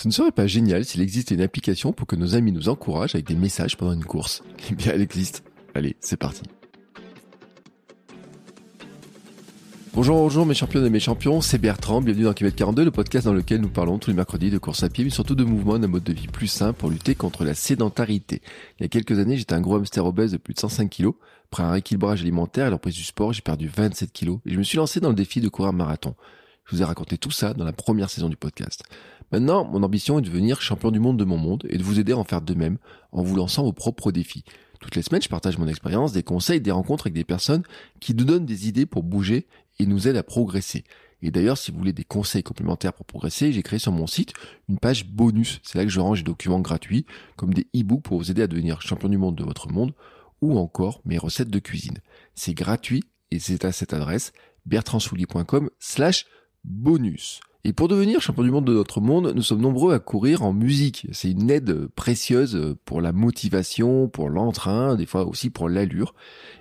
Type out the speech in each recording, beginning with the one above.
Ce ne serait pas génial s'il existait une application pour que nos amis nous encouragent avec des messages pendant une course Eh bien, elle existe. Allez, c'est parti. Bonjour, bonjour mes champions et mes champions, c'est Bertrand, bienvenue dans Kilomètre 42, le podcast dans lequel nous parlons tous les mercredis de course à pied, mais surtout de mouvement d'un mode de vie plus sain pour lutter contre la sédentarité. Il y a quelques années, j'étais un gros hamster obèse de plus de 105 kilos. Après un rééquilibrage alimentaire et l'emprise du sport, j'ai perdu 27 kilos et je me suis lancé dans le défi de courir un marathon. Je vous ai raconté tout ça dans la première saison du podcast. Maintenant, mon ambition est de devenir champion du monde de mon monde et de vous aider à en faire de même en vous lançant vos propres défis. Toutes les semaines, je partage mon expérience, des conseils, des rencontres avec des personnes qui nous donnent des idées pour bouger et nous aident à progresser. Et d'ailleurs, si vous voulez des conseils complémentaires pour progresser, j'ai créé sur mon site une page bonus. C'est là que je range des documents gratuits, comme des e-books pour vous aider à devenir champion du monde de votre monde, ou encore mes recettes de cuisine. C'est gratuit et c'est à cette adresse bertrandsoulier.com slash. Et pour devenir champion du monde de notre monde, nous sommes nombreux à courir en musique. C'est une aide précieuse pour la motivation, pour l'entrain, des fois aussi pour l'allure.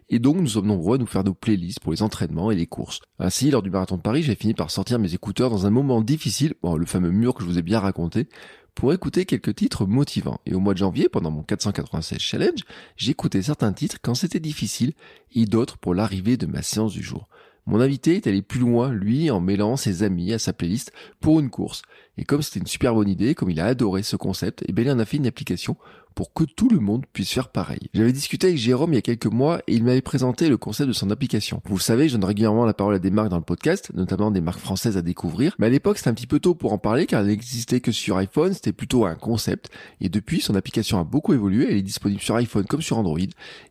Et donc nous sommes nombreux à nous faire nos playlists pour les entraînements et les courses. Ainsi, lors du marathon de Paris, j'ai fini par sortir mes écouteurs dans un moment difficile, bon, le fameux mur que je vous ai bien raconté, pour écouter quelques titres motivants. Et au mois de janvier, pendant mon 496 challenge, j'écoutais certains titres quand c'était difficile et d'autres pour l'arrivée de ma séance du jour. Mon invité est allé plus loin, lui, en mêlant ses amis à sa playlist pour une course. Et comme c'était une super bonne idée, comme il a adoré ce concept, et eh bien il en a fait une application pour que tout le monde puisse faire pareil. J'avais discuté avec Jérôme il y a quelques mois et il m'avait présenté le concept de son application. Vous le savez, je donne régulièrement la parole à des marques dans le podcast, notamment des marques françaises à découvrir. Mais à l'époque, c'était un petit peu tôt pour en parler car elle n'existait que sur iPhone, c'était plutôt un concept. Et depuis, son application a beaucoup évolué, elle est disponible sur iPhone comme sur Android.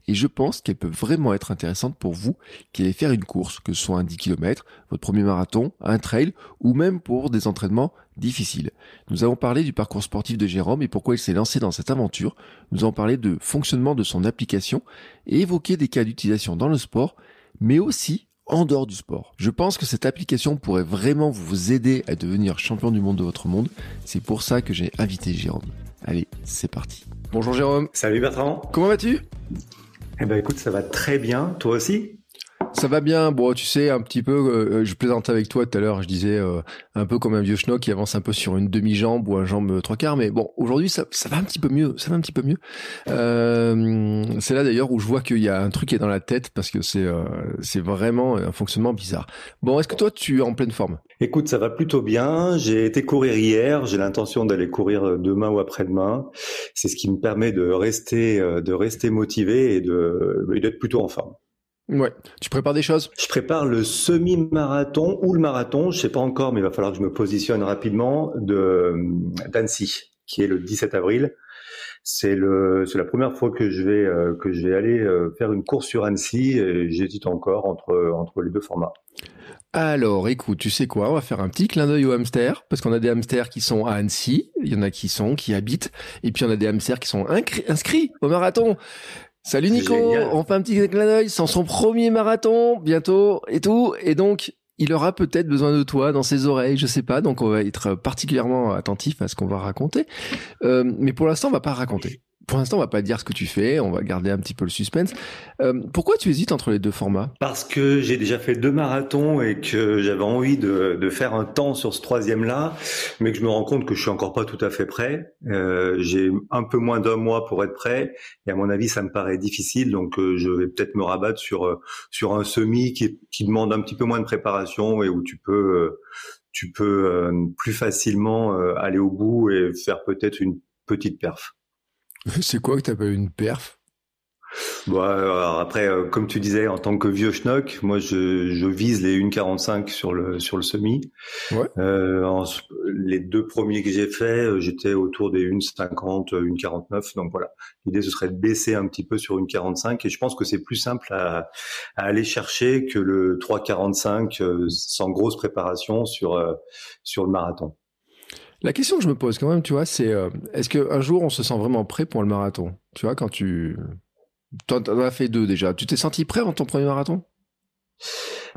Et je pense qu'elle peut vraiment être intéressante pour vous qui allez faire une course, que ce soit un 10 km, votre premier marathon, un trail ou même pour des entraînements difficiles. Nous avons parlé du parcours sportif de Jérôme et pourquoi il s'est lancé dans cette aventure. Nous avons parlé de fonctionnement de son application et évoqué des cas d'utilisation dans le sport, mais aussi en dehors du sport. Je pense que cette application pourrait vraiment vous aider à devenir champion du monde de votre monde. C'est pour ça que j'ai invité Jérôme. Allez, c'est parti. Bonjour Jérôme. Salut Bertrand. Comment vas-tu? Eh ben écoute, ça va très bien. Toi aussi? Ça va bien. Bon, tu sais, un petit peu, euh, je plaisantais avec toi tout à l'heure, je disais euh, un peu comme un vieux schnock qui avance un peu sur une demi-jambe ou un jambe trois quarts, mais bon, aujourd'hui, ça, ça va un petit peu mieux, ça va un petit peu mieux. Euh, c'est là d'ailleurs où je vois qu'il y a un truc qui est dans la tête parce que c'est c'est vraiment un fonctionnement bizarre. Bon, est-ce que toi, tu es en pleine forme? Écoute, ça va plutôt bien. J'ai été courir hier, j'ai l'intention d'aller courir demain ou après-demain. C'est ce qui me permet de rester de rester motivé et de d'être plutôt en forme. Ouais. Tu prépares des choses? Je prépare le semi-marathon ou le marathon, je sais pas encore, mais il va falloir que je me positionne rapidement de d'Annecy, qui est le 17 avril. C'est le c'est la première fois que je vais euh, que je vais aller euh, faire une course sur Annecy. et J'hésite encore entre entre les deux formats. Alors, écoute, tu sais quoi? On va faire un petit clin d'œil aux hamsters parce qu'on a des hamsters qui sont à Annecy, il y en a qui sont qui habitent, et puis on a des hamsters qui sont inscrits au marathon. Salut Nico, on fait un petit clin d'œil sans son premier marathon bientôt et tout. Et donc, il aura peut-être besoin de toi dans ses oreilles, je sais pas. Donc, on va être particulièrement attentif à ce qu'on va raconter. Euh, mais pour l'instant, on va pas raconter pour l'instant, on va pas dire ce que tu fais, on va garder un petit peu le suspense. Euh, pourquoi tu hésites entre les deux formats? Parce que j'ai déjà fait deux marathons et que j'avais envie de, de, faire un temps sur ce troisième-là, mais que je me rends compte que je suis encore pas tout à fait prêt. Euh, j'ai un peu moins d'un mois pour être prêt, et à mon avis, ça me paraît difficile, donc euh, je vais peut-être me rabattre sur euh, sur un semi qui, qui demande un petit peu moins de préparation et où tu peux euh, tu peux plus facilement aller au bout et faire peut-être une petite perf. C'est quoi que t'appelles une perf? Bon, alors après, euh, comme tu disais, en tant que vieux schnock, moi je, je vise les 1,45 sur le sur le semi. Ouais. Euh, en- les deux premiers que j'ai faits, euh, j'étais autour des 1,50, 1,49. Donc voilà, l'idée ce serait de baisser un petit peu sur 1,45 et je pense que c'est plus simple à, à aller chercher que le 3,45 euh, sans grosse préparation sur euh, sur le marathon. La question que je me pose quand même, tu vois, c'est euh, est-ce qu'un jour on se sent vraiment prêt pour le marathon? Tu vois, quand tu. Toi, t'en as fait deux déjà. Tu t'es senti prêt avant ton premier marathon?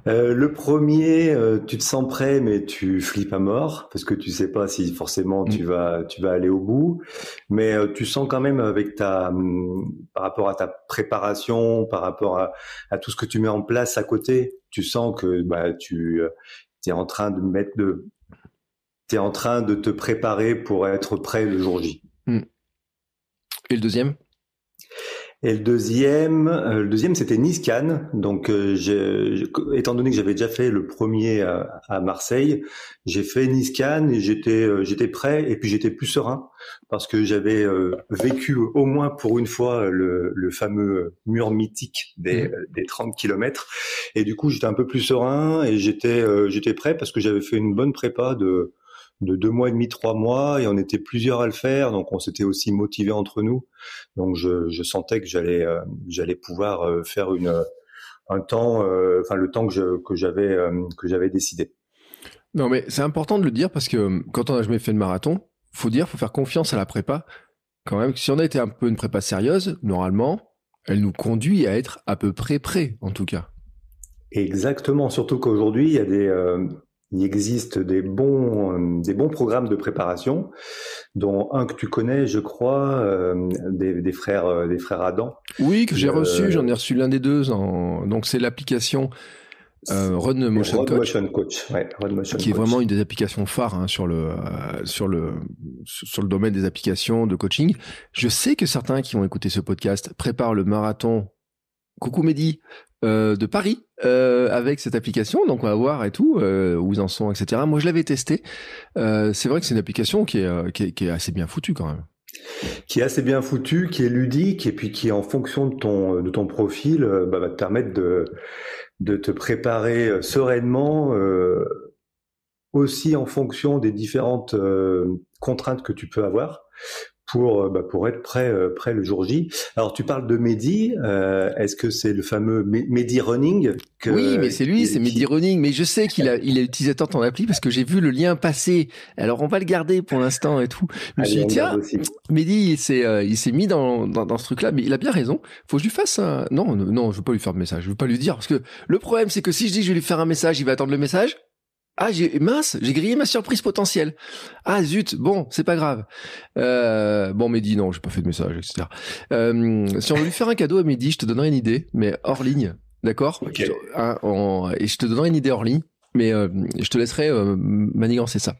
Euh, le premier, euh, tu te sens prêt, mais tu flippes à mort parce que tu sais pas si forcément tu vas tu vas aller au bout. Mais euh, tu sens quand même avec ta hum, par rapport à ta préparation, par rapport à, à tout ce que tu mets en place à côté, tu sens que bah tu es en train de mettre de t'es en train de te préparer pour être prêt le jour J. Et le deuxième? Et le deuxième, euh, le deuxième c'était Nice-Cannes. Donc, euh, j'ai- étant donné que j'avais déjà fait le premier à, à Marseille, j'ai fait Nice-Cannes et j'étais euh, j'étais prêt et puis j'étais plus serein parce que j'avais vécu au moins pour une fois le, le fameux mur mythique des, euh, des 30 kilomètres. Et du coup, j'étais un peu plus serein et j'étais j'étais prêt parce que j'avais fait une bonne prépa de de deux mois et demi, trois mois, et on était plusieurs à le faire, donc on s'était aussi motivés entre nous. Donc je, je sentais que j'allais euh, j'allais pouvoir euh, faire une un temps, euh, enfin le temps que je, que j'avais euh, que j'avais décidé. Non, mais c'est important de le dire parce que euh, quand on n'a jamais fait de marathon, faut dire, faut faire confiance à la prépa. Quand même, si on a été un peu une prépa sérieuse, normalement, elle nous conduit à être à peu près prêt, en tout cas. Exactement, surtout qu'aujourd'hui il y a des euh, il existe des bons des bons programmes de préparation, dont un que tu connais, je crois, euh, des, des frères euh, des frères Adam. Oui, que j'ai Euh, reçu, j'en ai reçu l'un des deux. En... Donc c'est l'application euh, Run Motion Road Coach, Motion Coach, ouais, Road Motion qui est vraiment une des applications phares hein, sur le euh, sur le sur le domaine des applications de coaching. Je sais que certains qui ont écouté ce podcast préparent le marathon. Coucou Mehdi euh, de Paris euh, avec cette application, donc on va voir et tout euh, où ils en sont, etc. Moi je l'avais testé. Euh, c'est vrai que c'est une application qui est, euh, qui est qui est assez bien foutue quand même. qui est assez bien foutu, qui est ludique et puis qui, en fonction de ton de ton profil, euh, bah, va te permettre de de te préparer euh, sereinement, euh, aussi en fonction des différentes euh, contraintes que tu peux avoir pour euh, bah, pour être prêt euh, prêt le jour J. Alors tu parles de Mehdi, euh, est-ce que c'est le fameux Me- Mehdi Running que- oui, mais c'est lui, c'est qui- Mehdi Running. Mais je sais qu'il a, il est utilisateur de ton appli parce que j'ai vu le lien passer. Alors on va le garder pour l'instant et tout. Je me suis dit tiens. Mehdi, il s'est, euh, il s'est mis dans, dans, dans ce truc-là, mais il a bien raison. Faut que je lui fasse un... Non, non, non, je veux pas lui faire de message. Je veux pas lui dire parce que le problème, c'est que si je dis que je vais lui faire un message, il va attendre le message. Ah, j'ai mince, j'ai grillé ma surprise potentielle. Ah zut, bon, c'est pas grave. Euh, bon, Mehdi, non, j'ai pas fait de message, etc. Euh, si on veut lui faire un cadeau à Mehdi, je te donnerai une idée, mais hors ligne, d'accord? Ok. Hein, en- Et je te donnerai une idée hors ligne, mais euh, je te laisserai euh, manigancer ça.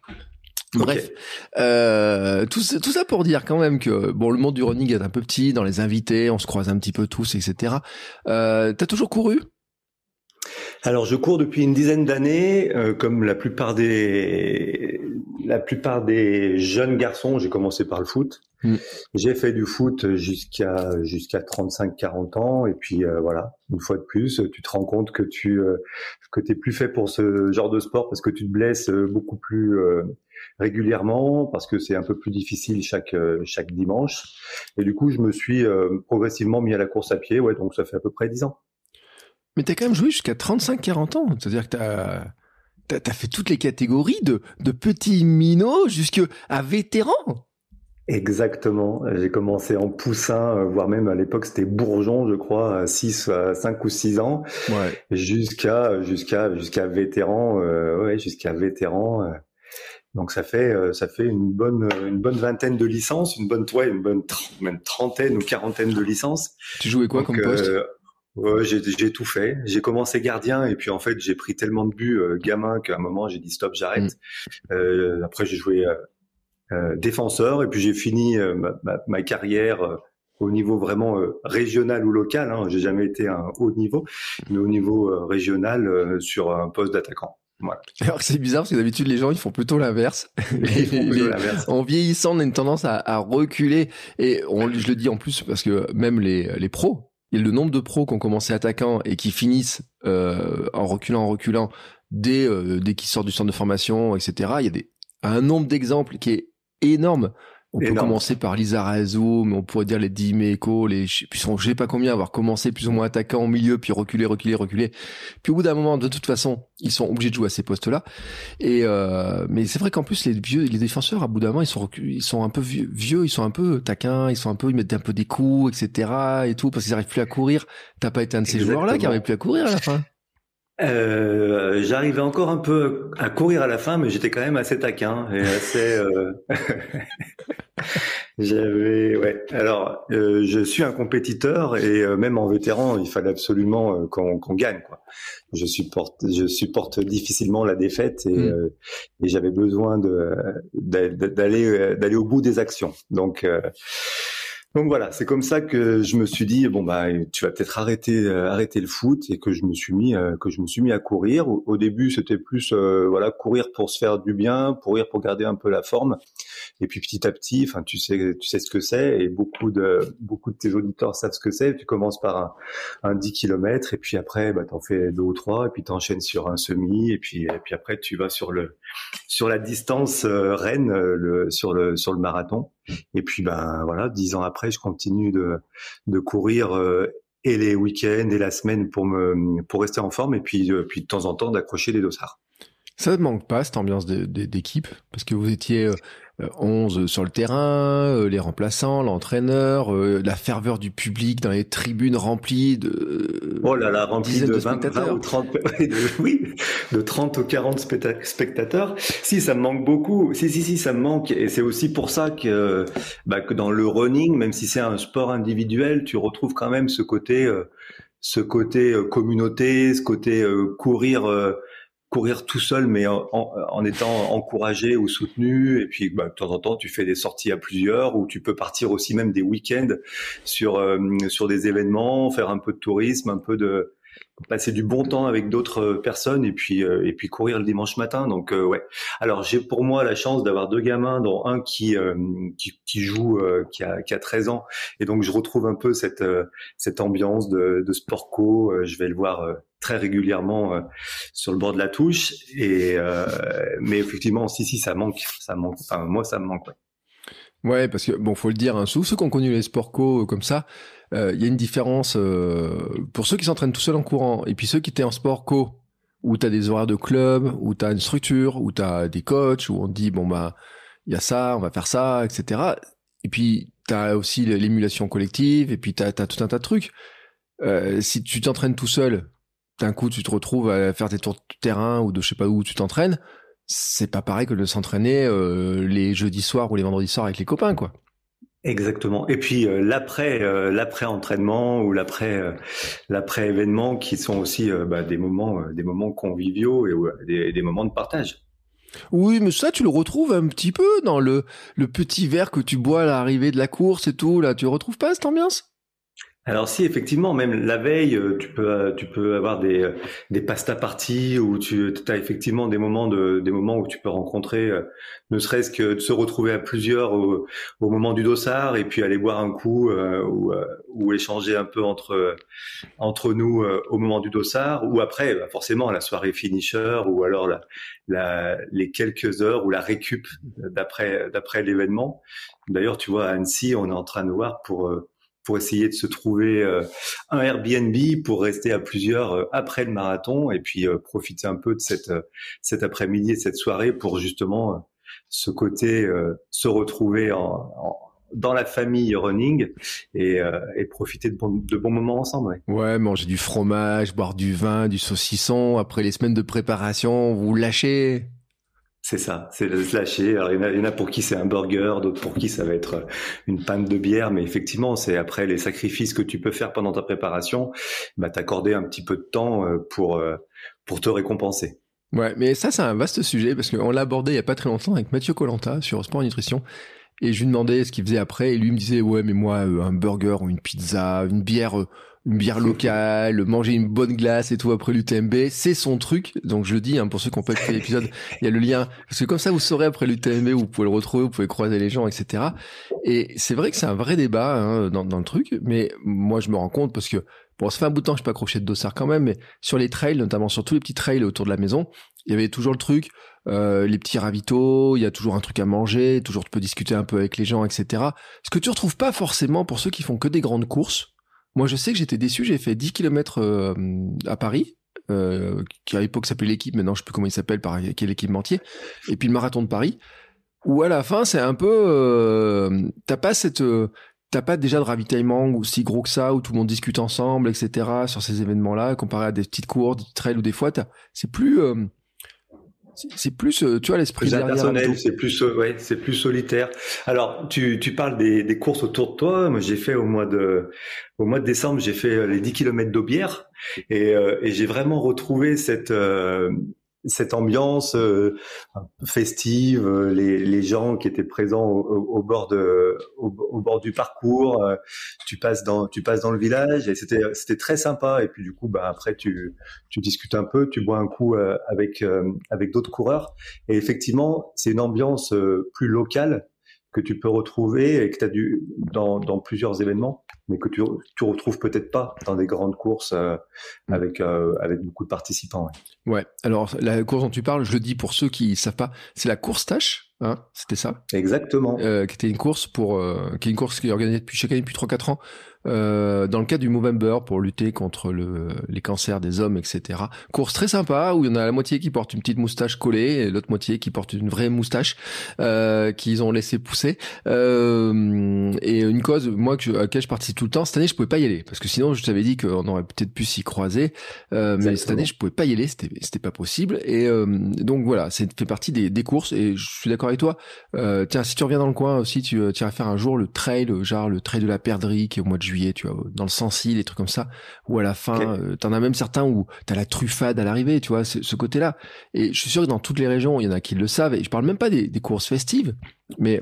Bref, euh, tout, ça- tout ça pour dire quand même que bon, le monde du running est un peu petit, dans les invités, on se croise un petit peu tous, etc. Euh, T'as toujours couru? Alors je cours depuis une dizaine d'années, euh, comme la plupart des la plupart des jeunes garçons. J'ai commencé par le foot. Mm. J'ai fait du foot jusqu'à jusqu'à 35-40 ans et puis euh, voilà. Une fois de plus, tu te rends compte que tu euh, que t'es plus fait pour ce genre de sport parce que tu te blesses euh, beaucoup plus euh, régulièrement parce que c'est un peu plus difficile chaque euh, chaque dimanche. Et du coup, je me suis euh, progressivement mis à la course à pied. Ouais, donc ça fait à peu près 10 ans. Mais t'as quand même joué jusqu'à 35-40 ans. C'est-à-dire que t'as t'as as fait toutes les catégories de, de petits minots jusqu'à vétérans. Exactement. J'ai commencé en poussin, euh, voire même à l'époque c'était bourgeon, je crois, à 6, à 5 ou 6 ans, Ouais. jusqu'à jusqu'à jusqu'à vétéran, euh, ouais, jusqu'à vétéran. euh. Donc ça fait ça fait une bonne une bonne vingtaine de licences, une bonne ouais, une bonne même trentaine ou quarantaine de licences. Tu jouais quoi Donc, comme poste? euh, ouais, j'ai tout fait. J'ai commencé gardien et puis en fait j'ai pris tellement de buts euh, gamin qu'à un moment j'ai dit stop, j'arrête. Mm. Euh, après j'ai joué euh, défenseur et puis j'ai fini ma, ma- ma carrière au niveau vraiment régional ou local. Hein. J'ai jamais été à un haut niveau, mais au niveau régional sur un poste d'attaquant. Voilà. Alors que c'est bizarre parce que d'habitude les gens ils font plutôt l'inverse. en vieillissant, on a une tendance à, à reculer. Et on, je le dis en plus parce que même les, les pros, et le nombre de pros qui ont commencé attaquant et qui finissent euh, en reculant, en reculant dès, euh, dès qu'ils sortent du centre de formation, etc. Il y a un nombre d'exemples qui est énorme. On peut commencer par Lisa mais on pourrait dire les Dimeco, les, je sais pas combien, avoir commencé plus ou moins attaquant au milieu, puis reculer, reculer, reculer. Puis au bout d'un moment, de toute façon, ils sont obligés de jouer à ces postes-là. Et euh, mais c'est vrai qu'en plus les vieux, les défenseurs, à bout d'un moment, ils sont ils sont un peu vieux, vieux, ils sont un peu taquins, ils sont un peu, ils mettent un peu des coups, etc. et tout, parce qu'ils arrivent plus à courir. T'as pas été un de ces joueurs-là qui n'arrive plus à courir à la fin euh, J'arrivais encore un peu à courir à la fin, mais j'étais quand même assez taquin et assez. Euh... J'avais, ouais. Alors, euh, je suis un compétiteur et euh, même en vétéran, il fallait absolument euh, qu'on gagne, quoi. Je supporte, je supporte difficilement la défaite et, mm. et j'avais besoin de d'aller d'aller au bout des actions. Donc donc voilà, c'est comme ça que je me suis dit bon bah tu vas peut-être arrêter euh, arrêter le foot et que je me suis mis euh, que je me suis mis à courir. Au, début, c'était plus euh, voilà courir pour se faire du bien, courir pour garder un peu la forme. Et puis petit à petit, enfin tu sais tu sais ce que c'est et beaucoup de beaucoup de tes auditeurs savent ce que c'est. Tu commences par un, un 10 km et puis après bah t'en fais deux ou trois et puis t'enchaînes sur un semi et puis et puis après tu vas sur le sur la distance reine le sur le sur le marathon. Et puis ben voilà, dix ans après, je continue de, courir euh, et les week-ends et la semaine pour me pour rester en forme et puis euh, puis de temps en temps d'accrocher des dossards. Ça ne manque pas cette ambiance d'équipe? Parce que vous étiez euh, 11 euh, sur le terrain, euh, les remplaçants, l'entraîneur, euh, la ferveur du public dans les tribunes remplies de Oh là là, remplies de, 20, ou 30 oui, de 30 ou 40 spectateurs. Si ça me manque beaucoup. Si si si, ça me manque et c'est aussi pour ça que bah, que dans le running, même si c'est un sport individuel, tu retrouves quand même ce côté ce côté communauté, ce côté courir courir tout seul, mais en, étant encouragé ou soutenu. Et puis, bah, de temps en temps, tu fais des sorties à plusieurs, ou tu peux partir aussi même des week-ends sur euh, sur des événements, faire un peu de tourisme, un peu de passer du bon temps avec d'autres personnes et puis euh, et puis courir le dimanche matin donc euh, ouais alors j'ai pour moi la chance d'avoir deux gamins dont un qui qui, joue qui a qui a 13 ans et donc je retrouve un peu cette cette ambiance de, de sport co je vais le voir très régulièrement euh, sur le bord de la touche. Et euh, mais effectivement, si si, ça manque, ça manque. Moi, ça me manque. Ouais. Parce que bon, faut le dire, hein, ceux, qui ont connu les sports co euh, comme ça, il y a une différence pour ceux qui s'entraînent tout seuls en courant et puis ceux qui étaient en sport co où tu as des horaires de club, où tu as une structure, où tu as des coachs, où on te dit bon bah il y a ça, on va faire ça, etc. Et puis tu as aussi l'émulation collective et puis tu as, tout un tas de trucs. si tu t'entraînes tout seul, d'un coup tu te retrouves à faire tes tours de terrain ou de je sais pas où tu t'entraînes, c'est pas pareil que de s'entraîner euh, les jeudis soirs ou les vendredis soirs avec les copains, quoi. Exactement. Et puis euh, l'après, euh, l'après entraînement ou l'après, l'après événement, qui sont aussi bah, des moments, des moments conviviaux et des, moments de partage. Oui, mais ça, tu le retrouves un petit peu dans le, le petit verre que tu bois à l'arrivée de la course et tout. Là, tu retrouves pas cette ambiance? Alors si effectivement même la veille euh, tu peux euh, tu peux avoir des euh, des pasta parties où tu as effectivement des moments de des moments où tu peux rencontrer ne serait-ce que de se retrouver à plusieurs au, moment du dossard et puis aller boire un coup ou, ou échanger un peu entre entre nous au moment du dossard ou après bah, forcément la soirée finisher ou alors la, la les quelques heures ou la récup d'après d'après l'événement. D'ailleurs tu vois à Annecy on est en train de voir pour pour essayer de se trouver euh, un Airbnb pour rester à plusieurs euh, après le marathon et puis euh, profiter un peu de cette cet après-midi et cette soirée pour justement ce côté se retrouver en, dans la famille running et, et profiter de, de, bons moments ensemble. Ouais, manger du fromage, boire du vin, du saucisson après les semaines de préparation, vous lâchez. C'est ça, c'est le lâcher. Alors, il, y en a, pour qui c'est un burger, d'autres pour qui ça va être une panne de bière, mais effectivement, c'est après les sacrifices que tu peux faire pendant ta préparation, bah, t'accorder un petit peu de temps euh, pour, euh, pour te récompenser. Ouais, mais ça, c'est un vaste sujet parce qu'on l'a abordé il y a pas très longtemps avec Mathieu Colanta sur Sport Nutrition. Et je lui demandais ce qu'il faisait après, et lui me disait, ouais, mais moi, euh, un burger ou une pizza, une bière une bière locale, manger une bonne glace et tout après l'UTMB, c'est son truc. Donc je le dis, hein, pour ceux qui ont pas écouté l'épisode, il y a le lien. Parce que comme ça, vous saurez après l'UTMB, vous pouvez le retrouver, vous pouvez croiser les gens, etc. Et c'est vrai que c'est un vrai débat hein, dans, dans le truc, mais moi je me rends compte parce que Bon, ça fait un bout de temps que je suis pas accroché de dossard quand même, mais sur les trails, notamment sur tous les petits trails autour de la maison, il y avait toujours le truc, euh, les petits ravitaux, il y a toujours un truc à manger, toujours tu peux discuter un peu avec les gens, etc. Ce que tu retrouves pas forcément pour ceux qui font que des grandes courses. Moi, je sais que j'étais déçu, j'ai fait 10 km euh, à Paris, euh, qui à l'époque s'appelait l'équipe, maintenant je sais plus comment il s'appelle, par quel équipementier, et puis le marathon de Paris, où à la fin c'est un peu, euh, t'as pas cette t'as pas déjà de ravitaillement aussi gros que ça où tout le monde discute ensemble, etc. sur ces événements-là, comparé à des petites courses, des trails ou des fois, c'est plus, euh, c'est plus, euh, tu vois, l'esprit personnel, c'est plus, euh, ouais, c'est plus solitaire. Alors, tu, tu parles des, des courses autour de toi. Moi, j'ai fait au mois de, au mois de décembre, j'ai fait les 10 km d'Aubière et, et j'ai vraiment retrouvé cette, cette ambiance euh, festive, euh, les, les, gens qui étaient présents au, au bord de, au, bord du parcours, euh, tu passes dans, tu passes dans le village et c'était, c'était très sympa. Et puis du coup, bah après tu, tu discutes un peu, tu bois un coup avec, avec d'autres coureurs. Et effectivement, c'est une ambiance plus locale que tu peux retrouver et que tu as dû dans, dans plusieurs événements, mais que tu, tu retrouves peut-être pas dans des grandes courses euh, mm. avec euh, avec beaucoup de participants. Ouais. ouais. Alors la course dont tu parles, je le dis pour ceux qui savent pas, c'est la course tâche. Hein, c'était ça Exactement. Euh, qui était une course pour, euh, qui est une course qui est organisée depuis chaque année depuis 3-4 ans euh, dans le cadre du Movember pour lutter contre le, les cancers des hommes, etc. Course très sympa où il y en a la moitié qui porte une petite moustache collée et l'autre moitié qui porte une vraie moustache euh, qu'ils ont laissé pousser. Euh, et une cause, moi, que à laquelle je participe tout le temps, cette année, je pouvais pas y aller parce que sinon, je t'avais dit qu'on aurait peut-être pu s'y croiser. Euh, mais cette année, je pouvais pas y aller, c'était c'était pas possible. Et euh, donc voilà, c'est fait partie des, des courses et je suis d'accord avec toi. Euh, tiens, si tu reviens dans le coin aussi, tu, tu iras faire un jour le trail, genre le trail de la perdrix qui est au mois de juillet, tu vois, dans le Sancy, des trucs comme ça, ou à la fin, euh, t'en as même certains où t'as la truffade à l'arrivée, tu vois, ce côté-là. Et je suis sûr que dans toutes les régions, il y en a qui le savent, et je parle même pas des, des courses festives, mais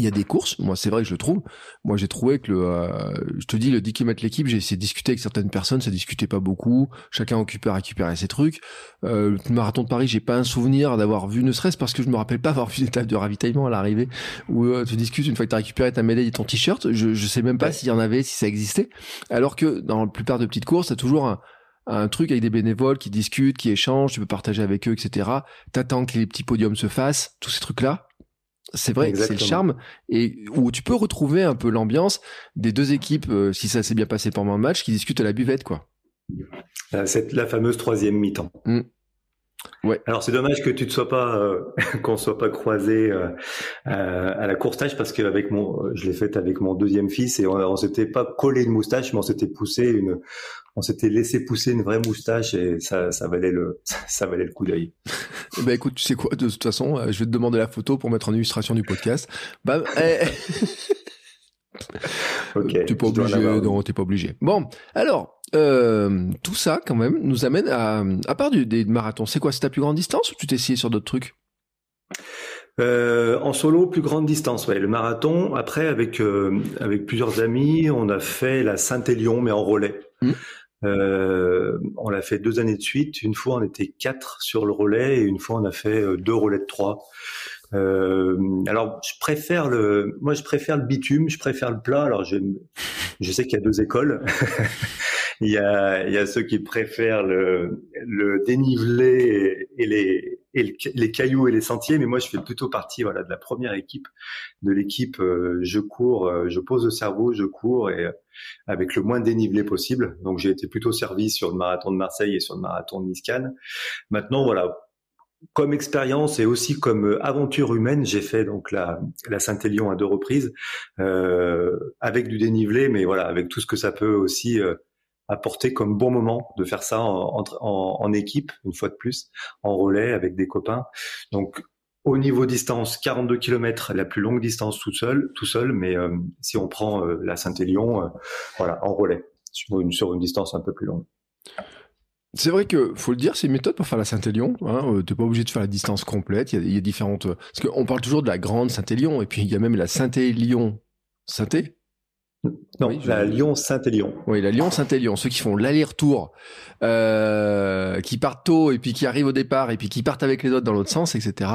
il y a des courses, moi c'est vrai que je le trouve. Moi j'ai trouvé que le, euh, je te dis le 10 km l'équipe, j'ai essayé de discuter avec certaines personnes, ça discutait pas beaucoup. Chacun occupé à récupérer ses trucs. Euh, le marathon de Paris, j'ai pas un souvenir d'avoir vu, ne serait-ce parce que je me rappelle pas avoir vu des tables de ravitaillement à l'arrivée où euh, tu discutes une fois que tu as récupéré ta médaille et ton t-shirt. Je, je sais même pas s'il y en avait, si ça existait. Alors que dans la plupart de petites courses, t'as toujours un, un truc avec des bénévoles qui discutent, qui échangent, tu peux partager avec eux, etc. T'attends que les petits podiums se fassent, tous ces trucs-là. C'est vrai, c'est le charme et où tu peux retrouver un peu l'ambiance des deux équipes euh, si ça s'est bien passé pendant le match qui discutent à la buvette quoi. Euh, c'est la fameuse troisième mi-temps. Mmh. Ouais. Alors c'est dommage que tu ne sois pas euh, qu'on soit pas croisé euh, à la courtage parce qu'avec mon je l'ai fait avec mon deuxième fils et on, on s'était pas collé une moustache mais on s'était poussé une on s'était laissé pousser une vraie moustache et ça, ça valait le, ça valait le coup d'œil. bah écoute, tu sais quoi, de toute façon, euh, je vais te demander la photo pour mettre en illustration du podcast. Bah, eh. ok. T'es pas obligé, non, t'es pas obligé. Bon, alors, euh, tout ça quand même nous amène à, à part du, des marathons, c'est quoi, c'est ta plus grande distance ou tu t'es essayé sur d'autres trucs? Euh, en solo, plus grande distance, ouais. Le marathon. Après, avec euh, avec plusieurs amis, on a fait la Saint-Élion, mais en relais. Mmh. Euh, on l'a fait deux années de suite. Une fois, on était quatre sur le relais et une fois, on a fait euh, deux relais de trois. Euh, alors, je préfère le, moi, je préfère le bitume, je préfère le plat. Alors, je, je sais qu'il y a deux écoles. il y a, il y a ceux qui préfèrent le, le dénivelé et, les, et les cailloux et les sentiers, mais moi je fais plutôt partie voilà de la première équipe, de l'équipe euh, je cours, euh, je pose le cerveau, je cours et euh, avec le moins dénivelé possible. Donc j'ai été plutôt servi sur le marathon de Marseille et sur le marathon de Niscan. Maintenant voilà, comme expérience et aussi comme aventure humaine, j'ai fait donc la, la Saint-Élion à deux reprises euh, avec du dénivelé, mais voilà avec tout ce que ça peut aussi apporter comme bon moment de faire ça en, équipe, une fois de plus, en relais avec des copains. Donc, au niveau distance, 42 km, la plus longue distance tout seul, tout seul. Mais euh, si on prend euh, la Saint-Élion, euh, voilà, en relais, sur une, sur une distance un peu plus longue. C'est vrai que faut le dire, c'est une méthode pour faire la Saint-Élion. Hein, T'es pas obligé de faire la distance complète. Il y a, il y a différentes. Parce qu'on parle toujours de la grande Saint-Élion et puis il y a même la Saint-Élion Saint-É Non, la Lyon-Saint-Élion. Oui, la Lyon-Saint-Élion, ceux qui font l'aller-retour, euh, qui partent tôt et puis qui arrivent au départ et puis qui partent avec les autres dans l'autre sens, etc.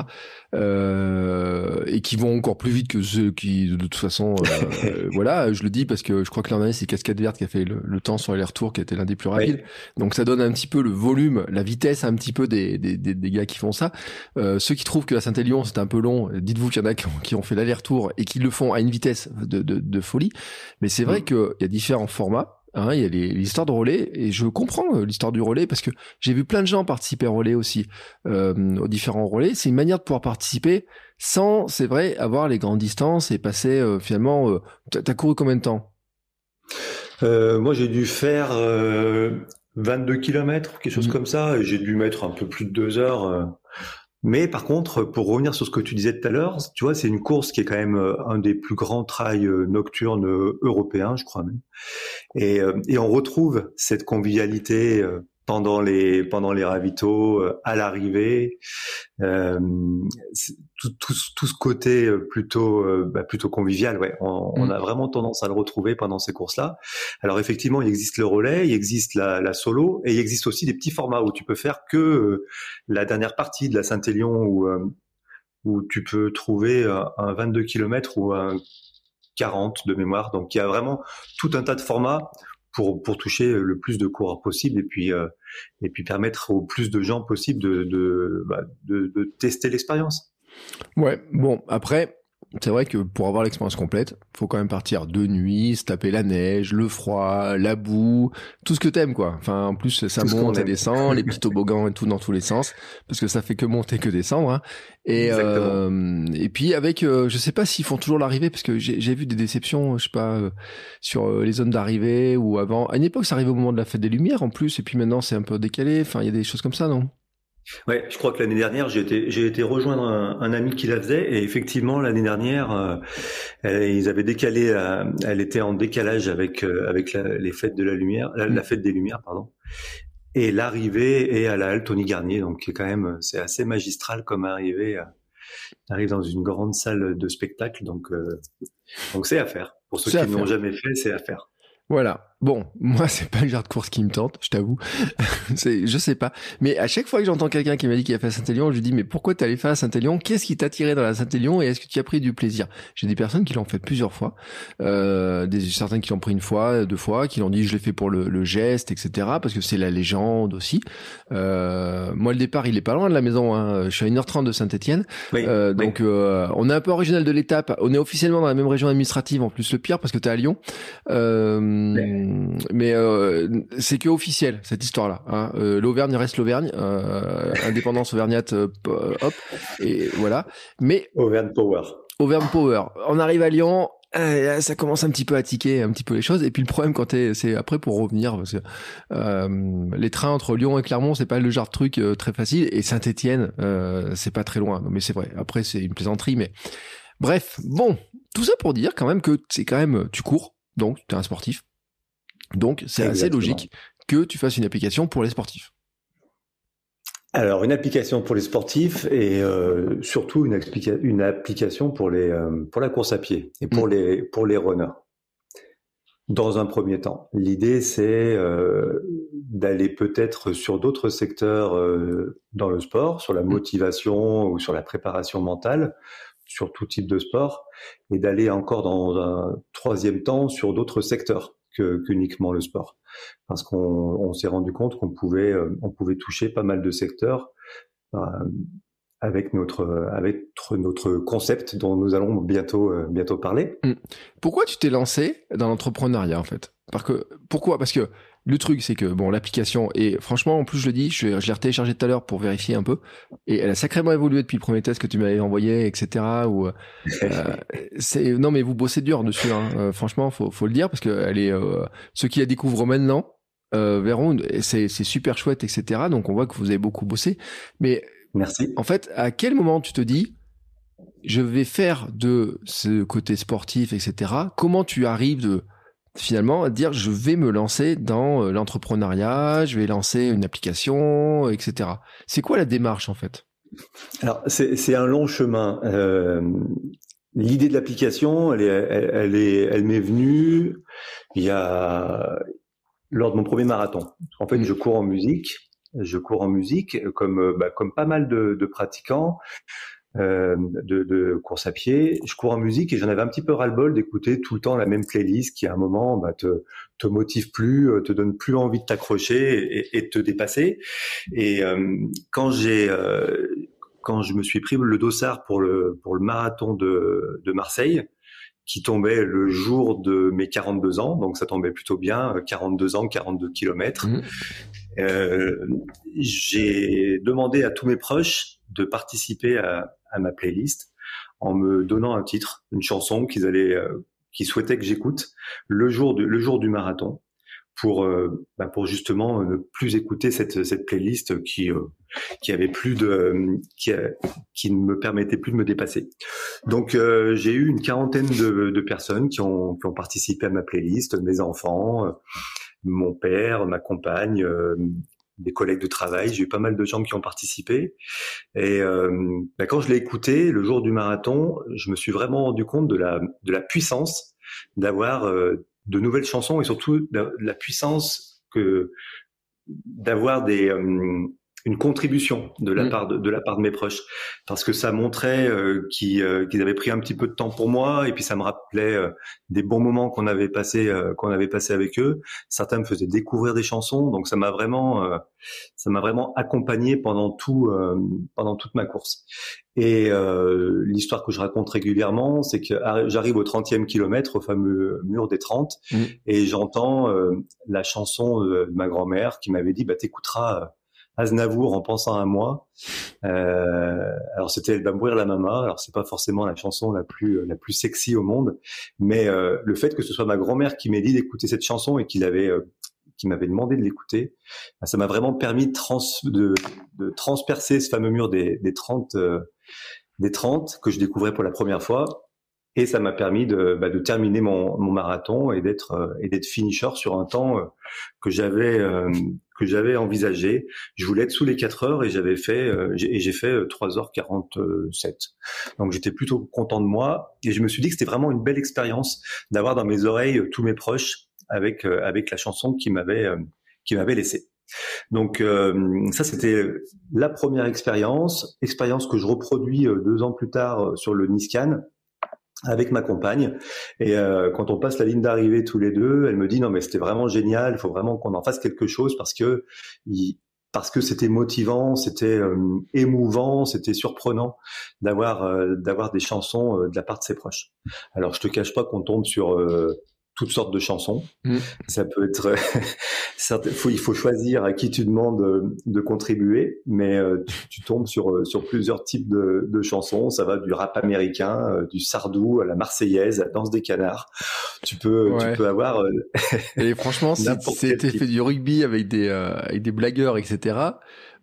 Euh, et qui vont encore plus vite que ceux qui, de toute façon, euh, voilà, je le dis parce que je crois que l'an dernier c'est Cascade Verte qui a fait le, temps sur l'aller-retour qui était l'un des plus rapides. Donc ça donne un petit peu le volume, la vitesse un petit peu des, des, des, gars qui font ça. Euh, ceux qui trouvent que la Saint-Élion c'est un peu long, dites-vous qu'il y en a qui ont, fait l'aller-retour et qui le font à une vitesse de, de, de folie. Mais c'est vrai mm. qu'il y a différents formats. Hein, il y a l'histoire de relais et je comprends euh, l'histoire du relais parce que j'ai vu plein de gens participer au relais aussi, euh, aux différents relais. C'est une manière de pouvoir participer sans, c'est vrai, avoir les grandes distances et passer euh, finalement. Euh, T'as couru combien de temps? Euh, Moi, j'ai dû faire 22 km, quelque chose mm. comme ça, et j'ai dû mettre un peu plus de deux heures mais par contre, pour revenir sur ce que tu disais tout à l'heure, tu vois, c'est une course qui est quand même euh, un des plus grands trails euh, nocturnes euh, européens, je crois même. Et, et on retrouve cette convivialité pendant les pendant les ravitaux, à l'arrivée, euh, tout, tout, tout, ce côté euh, plutôt euh, bah, plutôt convivial. Ouais, on, on, mm. a vraiment tendance à le retrouver pendant ces courses-là. Alors effectivement, il existe le relais, il existe la, la, solo, et il existe aussi des petits formats où tu peux faire que la dernière partie de la Saint-Élion où où tu peux trouver un 22 km ou un 40 de mémoire. Donc il y a vraiment tout un tas de formats pour, pour toucher le plus de coureurs possible et puis, euh, et puis permettre au plus de gens possible de, de, bah, de, de tester l'expérience. Ouais, bon, après, c'est vrai que pour avoir l'expérience complète, faut quand même partir de nuit, se taper la neige, le froid, la boue, tout ce que t'aimes quoi. Enfin en plus ça monte et descend, les petits toboggans et tout dans tous les sens, parce que ça fait que monter que descendre. Hein. Et euh, et puis avec, euh, je sais pas s'ils font toujours l'arrivée, parce que j'ai vu des déceptions, je sais pas, euh, sur euh, les zones d'arrivée ou avant. À une époque ça arrivait au moment de la fête des Lumières en plus, et puis maintenant c'est un peu décalé. Enfin il y a des choses comme ça non? Ouais, je crois que l'année dernière, j'ai été, j'ai été rejoindre un, ami qui la faisait et effectivement l'année dernière, euh, ils avaient décalé, euh, elle était en décalage avec euh, avec les fêtes de la lumière, la, mm. fête des lumières, pardon. Et l'arrivée est à la halle Tony Garnier, donc quand même, c'est assez magistral comme arrivée. arrive dans une grande salle de spectacle, donc donc c'est à faire. Pour ceux qui n'ont jamais fait, c'est à faire. Voilà. Bon, moi c'est pas le genre de course qui me tente, je t'avoue. je sais pas. Mais à chaque fois que j'entends quelqu'un qui m'a dit qu'il a fait Saint-Élion, je lui dis mais pourquoi t'es allé faire à Saint-Élion? Qu'est-ce qui t'a tiré dans la Saint-Élion et est-ce que tu as pris du plaisir? J'ai des personnes qui l'ont fait plusieurs fois, euh, des certains qui l'ont pris une fois, deux fois, qui l'ont dit je l'ai fait pour le, le, geste, etc. Parce que c'est la légende aussi. Euh, moi le départ il est pas loin de la maison. Hein. Je suis à 1h30 de Saint-Étienne, euh, donc euh, on est un peu original de l'étape. On est officiellement dans la même région administrative en plus le pire parce que t'es à Lyon. Euh, mais euh, c'est que officiel cette histoire-là. Hein. Euh, L'Auvergne reste l'Auvergne, euh, indépendance auvergnate, hop, et voilà. Mais Auvergne Power. Auvergne Power. On arrive à Lyon, ça commence un petit peu à tiquer un petit peu les choses et puis le problème quand c'est après pour revenir parce que euh, les trains entre Lyon et Clermont c'est pas le genre de truc très facile et Saint-Étienne euh, c'est pas très loin non mais c'est vrai après c'est une plaisanterie mais bref bon tout ça pour dire quand même que c'est quand même tu cours donc tu es un sportif donc, c'est assez logique que tu fasses une application pour les sportifs. Alors, une application pour les sportifs et euh, surtout une, une, application pour, les, euh, pour la course à pied et pour, mm. les, pour les runners. Dans un premier temps, l'idée c'est euh, d'aller peut-être sur d'autres secteurs dans le sport, sur la mm. motivation ou sur la préparation mentale, sur tout type de sport, et d'aller encore dans un troisième temps sur d'autres secteurs qu'uniquement le sport. Parce qu'on s'est rendu compte qu'on pouvait, euh, on pouvait toucher pas mal de secteurs euh, avec notre avec notre concept dont nous allons bientôt euh, bientôt parler. Mmh. Pourquoi tu t'es lancé dans l'entrepreneuriat en fait? Parce que pourquoi? Parce que le truc, c'est que bon, l'application et franchement, en plus je le dis, je, je l'ai retéléchargé tout à l'heure pour vérifier un peu, et elle a sacrément évolué depuis le premier test que tu m'avais envoyé, etc. Ou euh, c'est non mais vous bossez dur dessus, hein. Euh, franchement, faut faut le dire parce que elle est ceux qui la découvrent maintenant euh, verront, c'est c'est super chouette, etc. Donc on voit que vous avez beaucoup bossé, mais merci. En fait, à quel moment tu te dis je vais faire de ce côté sportif, etc. Comment tu arrives de finalement dire je vais me lancer dans euh, l'entrepreneuriat, je vais lancer une application, etc. C'est quoi la démarche en fait? Alors c'est un long chemin. Euh, l'idée de l'application, elle est, elle, est, elle m'est venue il y a lors de mon premier marathon. En fait, je cours en musique. Je cours en musique comme bah, comme pas mal de, de pratiquants. Euh, de, de, course à pied. Je cours en musique et j'en avais un petit peu ras-le-bol d'écouter tout le temps la même playlist qui à un moment bah, te, te motive plus, euh, te donne plus envie de t'accrocher et, et, de te dépasser. Et euh, quand j'ai euh, quand je me suis pris le dossard pour le pour le marathon de, de Marseille, qui tombait le jour de mes 42 ans, donc ça tombait plutôt bien, 42 ans, 42 kilomètres. Mmh. Euh, j'ai demandé à tous mes proches de participer à, à ma playlist en me donnant un titre, une chanson qu'ils allaient, euh, qu'ils souhaitaient que j'écoute le jour du, le jour du marathon pour euh, bah pour justement ne plus écouter cette cette playlist qui euh, qui avait plus de qui qui ne me permettait plus de me dépasser. Donc j'ai eu une quarantaine de, de, personnes qui ont qui ont participé à ma playlist, mes enfants, mon père, ma compagne, des collègues de travail. J'ai eu pas mal de gens qui ont participé. Et euh, bah, quand je l'ai écouté le jour du marathon, je me suis vraiment rendu compte de la, de la puissance d'avoir euh, de nouvelles chansons et surtout la puissance que d'avoir des euh, une contribution de la mmh. part de, de, la part de mes proches parce que ça montrait euh, euh, qu'ils avaient pris un petit peu de temps pour moi et puis ça me rappelait euh, des bons moments qu'on avait passé qu'on avait passé avec eux certains me faisaient découvrir des chansons donc ça m'a vraiment ça m'a vraiment accompagné pendant tout pendant toute ma course et l'histoire que je raconte régulièrement c'est que j'arrive au 30e kilomètre au fameux mur des 30 mmh. et j'entends la chanson de ma grand-mère qui m'avait dit bah t'écouteras Aznavour en pensant à moi. Euh, alors c'était Elle mourir la mama. Alors c'est pas forcément la chanson la plus la plus sexy au monde, mais euh, le fait que ce soit ma grand-mère qui m'ait dit d'écouter cette chanson et qu'il avait euh, qui m'avait demandé de l'écouter, bah, ça m'a vraiment permis de, trans, de, de, transpercer ce fameux mur des, des 30 euh, des 30 que je découvrais pour la première fois et ça m'a permis de, bah, de terminer mon, mon marathon et d'être euh, et d'être finisher sur un temps euh, que j'avais euh, que j'avais envisagé. Je voulais être sous les 4 heures et j'avais fait et j'ai fait 3h47. Donc j'étais plutôt content de moi et je me suis dit que c'était vraiment une belle expérience d'avoir dans mes oreilles tous mes proches avec avec la chanson qui m'avait qui m'avait laissé. Donc ça c'était la première expérience, expérience que je reproduis deux ans plus tard sur le Niscan avec ma compagne. Et euh, quand on passe la ligne d'arrivée tous les deux, elle me dit non mais c'était vraiment génial, il faut vraiment qu'on en fasse quelque chose parce que parce que c'était motivant, c'était euh, émouvant, c'était surprenant d'avoir euh, d'avoir des chansons de la part de ses proches. Alors je te cache pas qu'on tombe sur toutes sortes de chansons. Mm. Ça peut être, il faut choisir à qui tu demandes euh, de, contribuer, mais euh, tu, tombes sur euh, sur plusieurs types de, de, chansons. Ça va du rap américain, du sardou à la marseillaise, à la danse des canards. Tu peux, tu peux avoir. Et franchement, si c'était fait du rugby avec des avec des blagueurs, etc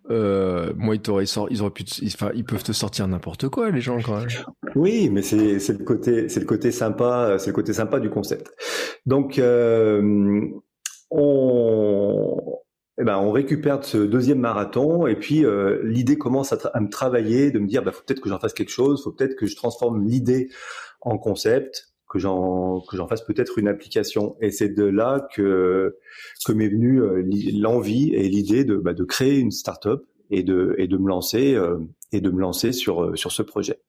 euh, moi, ils t'auraient ils auraient pu, enfin, ils peuvent te sortir n'importe quoi, les gens quand même. Oui, mais c'est c'est le côté, c'est le côté sympa, c'est le côté sympa du concept. Donc, euh, on, eh ben, on récupère ce deuxième marathon et puis euh, l'idée commence à, à, me travailler, de me dire, bah, faut peut-être que j'en fasse quelque chose, faut peut-être que je transforme l'idée en concept que j'en que j'en fasse peut-être une application. Et c'est de là que que m'est venue euh, l'envie et l'idée de bah, de créer une startup et de et de me lancer euh, et de me lancer sur euh, sur ce projet.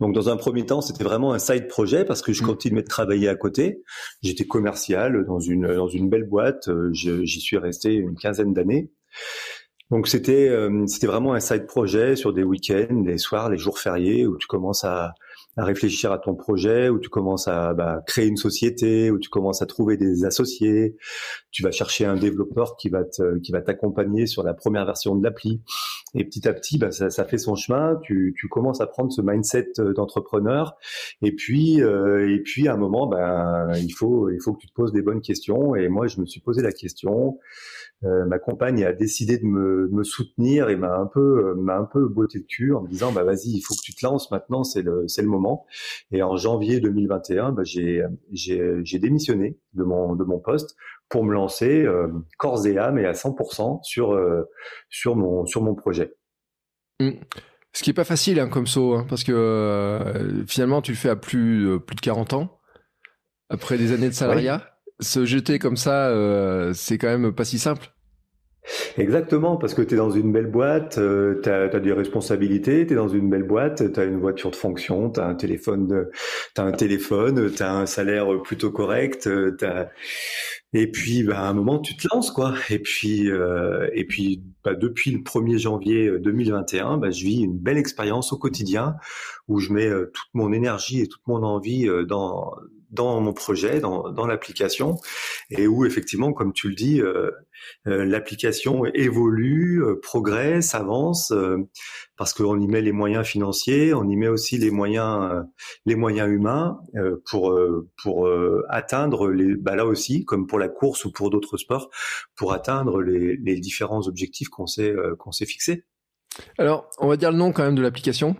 Donc dans un premier temps, c'était vraiment un side projet parce que je mmh. continuais de travailler à côté. J'étais commercial dans une dans une belle boîte. J'y suis resté une quinzaine d'années. Donc c'était c'était vraiment un side projet sur des week-ends, les soirs, les jours fériés où tu commences à à réfléchir à ton projet, où tu commences à bah, créer une société, où tu commences à trouver des associés, tu vas chercher un développeur qui va te, qui va t'accompagner sur la première version de l'appli, et petit à petit, bah, ça, ça, fait son chemin. Tu, tu commences à prendre ce mindset euh, d'entrepreneur, et puis euh, et puis à un moment, ben il faut il faut que tu te poses des bonnes questions. Et moi, je me suis posé la question. Euh, ma compagne a décidé de me, me soutenir et m'a un peu m'a un peu botté le cul en me disant bah vas-y il faut que tu te lances maintenant c'est le c'est le moment et en janvier 2021 bah, j'ai démissionné de mon de mon poste pour me lancer euh, corps et âme et à 100% sur euh, sur mon sur mon projet. Mmh. Ce qui est pas facile hein, comme saut, hein, parce que euh, finalement tu le fais à plus, euh, plus de 40 ans, après des années de salariat. Se jeter comme ça, euh, c'est quand même pas si simple. Exactement, parce que tu es dans une belle boîte, euh, tu as, des responsabilités, tu es dans une belle boîte, tu as une voiture de fonction, tu as un téléphone, de, as un téléphone, tu un salaire plutôt correct, as... et puis bah, à un moment tu te lances quoi. Et puis euh, et puis bah, depuis le 1er janvier 2021, bah, je vis une belle expérience au quotidien où je mets euh, toute mon énergie et toute mon envie euh, dans dans mon projet, dans, dans l'application, et où effectivement, comme tu le dis, euh, euh, l'application évolue, euh, progresse, avance, parce qu'on y met les moyens financiers, on y met aussi les moyens, les moyens humains pour pour atteindre les, bah là aussi, comme pour la course ou pour d'autres sports, pour atteindre les, les différents objectifs qu'on s'est qu'on s'est fixés. Alors, on va dire le nom quand même de l'application.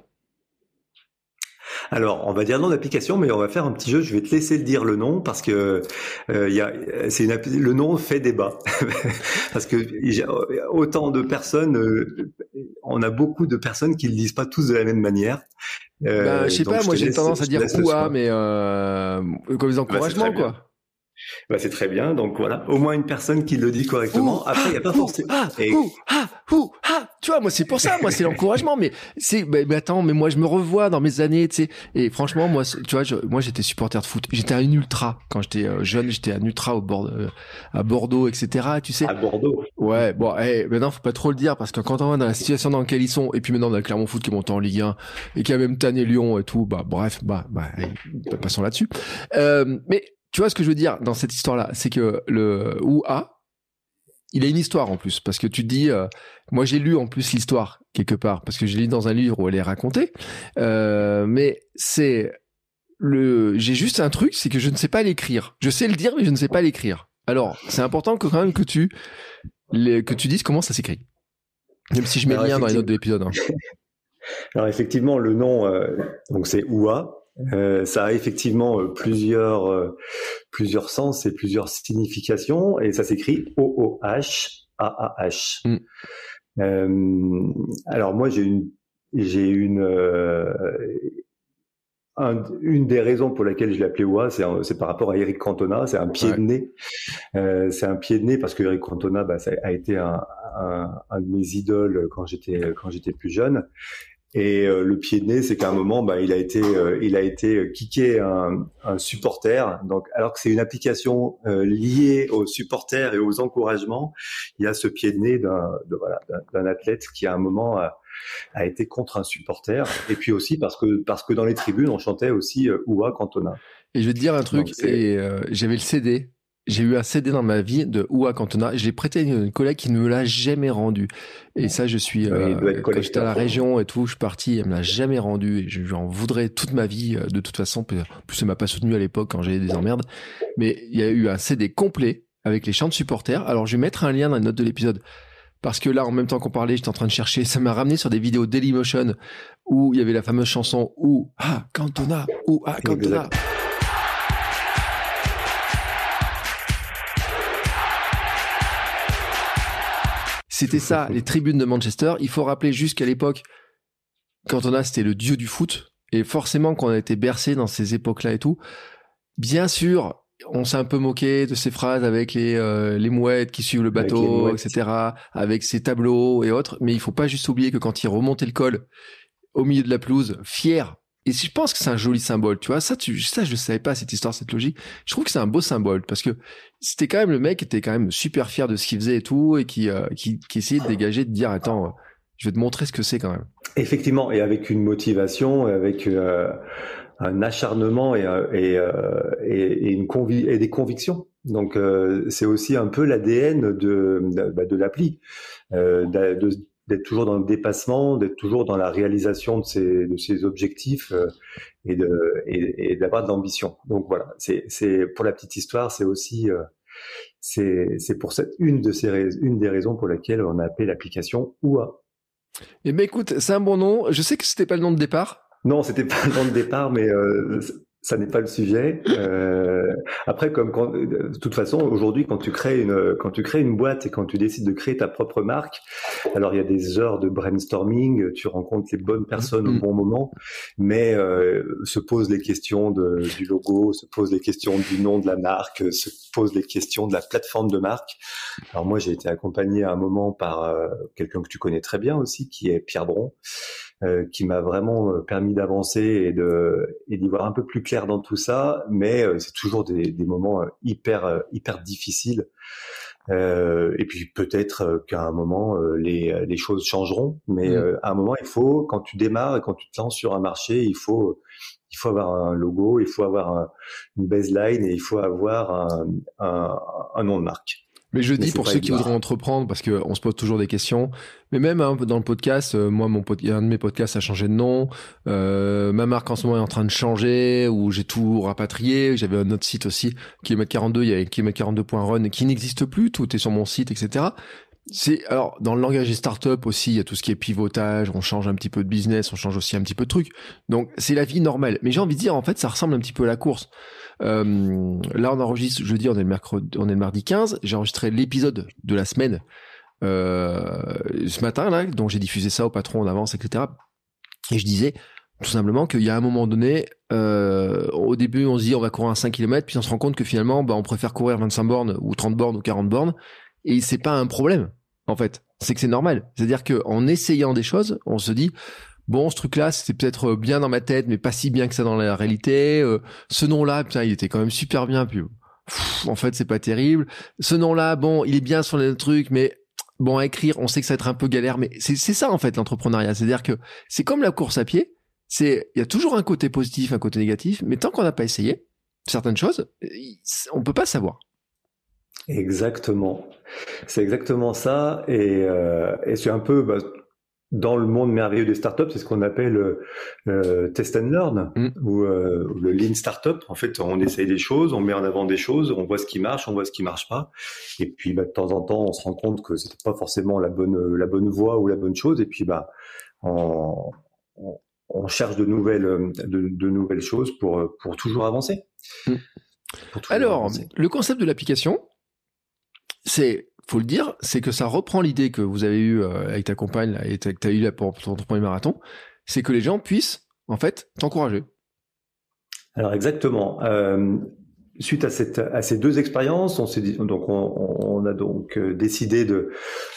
Alors, on va dire le nom d'application, mais on va faire un petit jeu. Je vais te laisser le dire le nom parce que euh, y a, c'est une, le nom fait débat parce que a autant de personnes, euh, on a beaucoup de personnes qui le disent pas tous de la même manière. Euh, bah, je sais pas, moi j'ai tendance à dire quoi, mais euh, comme des bah, encouragements, quoi. Bah, c'est très bien. Donc voilà, au moins une personne qui le dit correctement. Après, il n'y a pas forcément. Ah, ah, ah, tu vois, moi c'est pour ça, moi c'est l'encouragement. Mais c'est, mais, attends, mais moi je me revois dans mes années, tu sais. Et franchement, moi, tu vois, moi j'étais supporter de foot. J'étais un ultra quand j'étais euh, jeune. J'étais un ultra au bord, euh, à Bordeaux, etc. Tu sais. À Bordeaux. Ouais. Bon, hey, maintenant faut pas trop le dire parce que quand on va dans la situation dans laquelle ils sont, et puis maintenant on a Clermont Foot qui monte en Ligue 1 et qui a même tanné Lyon et tout. Bah bref, bah, bah, passons là-dessus. Euh, mais tu vois ce que je veux dire dans cette histoire-là, c'est que le OUA, il a une histoire en plus, parce que tu dis, euh, moi j'ai lu en plus l'histoire quelque part, parce que j'ai lu dans un livre où elle est racontée, euh, mais c'est le, j'ai juste un truc, c'est que je ne sais pas l'écrire. Je sais le dire, mais je ne sais pas l'écrire. Alors, c'est important que quand même que tu, que tu dises comment ça s'écrit. Même si je mets le lien dans les notes de l'épisode. Hein. Alors effectivement, le nom, euh, donc c'est OUA, euh, ça a effectivement euh, plusieurs euh, plusieurs sens et plusieurs significations et ça s'écrit O O H A A H. Mm. alors moi j'ai une j'ai une une des raisons pour laquelle je l'appelais OA, c'est par rapport à Eric Cantona, c'est un pied de nez. c'est un pied de nez parce que Eric Cantona bah, ça a été un, un, un de mes idoles quand j'étais quand j'étais plus jeune. Et euh, le pied de nez, c'est qu'à un moment, bah, il a été, euh, il a été kické un, un, supporter. Donc, alors que c'est une application euh, liée aux supporters et aux encouragements, il y a ce pied de nez d'un, voilà, d'un athlète qui à un moment a, a, été contre un supporter. Et puis aussi parce que parce que dans les tribunes, on chantait aussi Oua Cantona. Et je vais te dire un truc. et j'avais le CD j'ai eu un CD dans ma vie de Oua Cantona. Je l'ai prêté à une collègue qui ne me l'a jamais rendu. Et ça, je suis, euh, quand j'étais à la région et tout, je suis parti, elle me l'a jamais rendu. Et j'en voudrais toute ma vie, euh, de toute façon. Plus, elle m'a pas soutenu à l'époque quand j'avais des emmerdes. Mais il y a eu un CD complet avec les chants de supporters. Alors, je vais mettre un lien dans la note de l'épisode. Parce que là, en même temps qu'on parlait, j'étais en train de chercher. Ça m'a ramené sur des vidéos Dailymotion où il y avait la fameuse chanson Ou Ah Cantona, Ou Ah Cantona. C'était ça, les tribunes de Manchester. Il faut rappeler juste qu'à l'époque, quand on a, c'était le dieu du foot. Et forcément, qu'on a été bercé dans ces époques-là et tout. Bien sûr, on s'est un peu moqué de ces phrases avec les, euh, les mouettes qui suivent le bateau, etc., avec ces tableaux et autres. Mais il faut pas juste oublier que quand il remontait le col au milieu de la pelouse, fier, et je pense que c'est un joli symbole, tu vois. Ça, tu, ça, je savais pas cette histoire, cette logique. Je trouve que c'est un beau symbole parce que c'était quand même le mec qui était quand même super fier de ce qu'il faisait et tout et qui, euh, qui, qui, essayait de dégager, de dire attends, je vais te montrer ce que c'est quand même. Effectivement, et avec une motivation, avec euh, un acharnement et, euh, et, et, une convi et des convictions. Donc c'est aussi un peu l'ADN de, de, bah, de l'appli, d'être toujours dans le dépassement, d'être toujours dans la réalisation de ses, de ses objectifs euh, et de et, d'avoir de l'ambition. Donc voilà, c'est c'est pour la petite histoire, c'est aussi euh, c'est c'est pour cette une de ces une des raisons pour laquelle on a appelé l'application OUA. Eh ben écoute, c'est un bon nom. Je sais que c'était pas le nom de départ. Non, c'était pas le nom de départ, mais euh, ça n'est pas le sujet. Euh, après, comme de toute façon, aujourd'hui, quand tu crées une, quand tu crées une boîte et quand tu décides de créer ta propre marque, alors il y a des heures de brainstorming, tu rencontres les bonnes personnes au mm-hmm. bon moment, mais se posent les questions de, du logo, se posent les questions du nom de la marque, se posent les questions de la plateforme de marque. Alors moi, j'ai été accompagné à un moment par quelqu'un que tu connais très bien aussi, qui est Pierre Bron. Euh, qui m'a vraiment euh, permis d'avancer et de et d'y voir un peu plus clair dans tout ça. Mais euh, c'est toujours des, des, moments hyper hyper difficiles. et puis peut-être qu'à un moment les, les choses changeront, mais mmh. à un moment il faut quand tu démarres et quand tu te lances sur un marché, il faut il faut avoir un logo, il faut avoir une baseline et il faut avoir un, un, un nom de marque. Mais je dis pour ceux qui voudront entreprendre, parce qu'on se pose toujours des questions, mais même hein, dans le podcast, euh, moi, mon un de mes podcasts a changé de nom, euh, ma marque en ce moment est en train de changer, où j'ai tout rapatrié, j'avais un autre site aussi, Kilomètre 42, il y a Kilomètre 42.run qui n'existe plus, tout est sur mon site, etc. C'est alors dans le langage des startups aussi, il y a tout ce qui est pivotage, on change un petit peu de business, on change aussi un petit peu de trucs. Donc c'est la vie normale. Mais j'ai envie de dire en fait, ça ressemble un petit peu à la course. Euh, là, on enregistre jeudi, on est le mercredi, on est le mardi 15. J'ai enregistré l'épisode de la semaine euh, ce matin là, donc j'ai diffusé ça au patron en avance, etc. Et je disais tout simplement qu'il y a un moment donné, euh, au début, on se dit on va courir un 5 km, puis on se rend compte que finalement, bah, on préfère courir 25 bornes ou 30 bornes ou 40 bornes et c'est pas un problème, en fait. C'est que c'est normal. C'est-à-dire qu'en essayant des choses, on se dit, bon, ce truc-là, c'était peut-être bien dans ma tête, mais pas si bien que ça dans la réalité. Euh, ce nom-là, putain, il était quand même super bien. Puis, en fait, c'est pas terrible. Ce nom-là, bon, il est bien sur les trucs, mais bon, à écrire, on sait que ça va être un peu galère. Mais c'est ça, en fait, l'entrepreneuriat. C'est-à-dire que c'est comme la course à pied. C'est, il y a toujours un côté positif, un côté négatif, mais tant qu'on n'a pas essayé certaines choses, on peut pas savoir. Exactement. C'est exactement ça. Et, euh, et c'est un peu bah, dans le monde merveilleux des startups, c'est ce qu'on appelle euh, test and learn mm. ou euh, le lean startup. En fait, on essaye des choses, on met en avant des choses, on voit ce qui marche, on voit ce qui marche pas. Et puis, bah, de temps en temps, on se rend compte que c'était pas forcément la bonne la bonne voie ou la bonne chose. Et puis, bah, on, on, cherche de nouvelles de, de, nouvelles choses pour pour toujours avancer. Mm. Alors, le concept de l'application, c'est faut le dire, c'est que ça reprend l'idée que vous avez eue euh, avec ta compagne et que tu as eu pour ton, premier marathon, c'est que les gens puissent en fait t'encourager. Alors exactement. Euh, suite à, ces deux expériences, on a donc euh, décidé de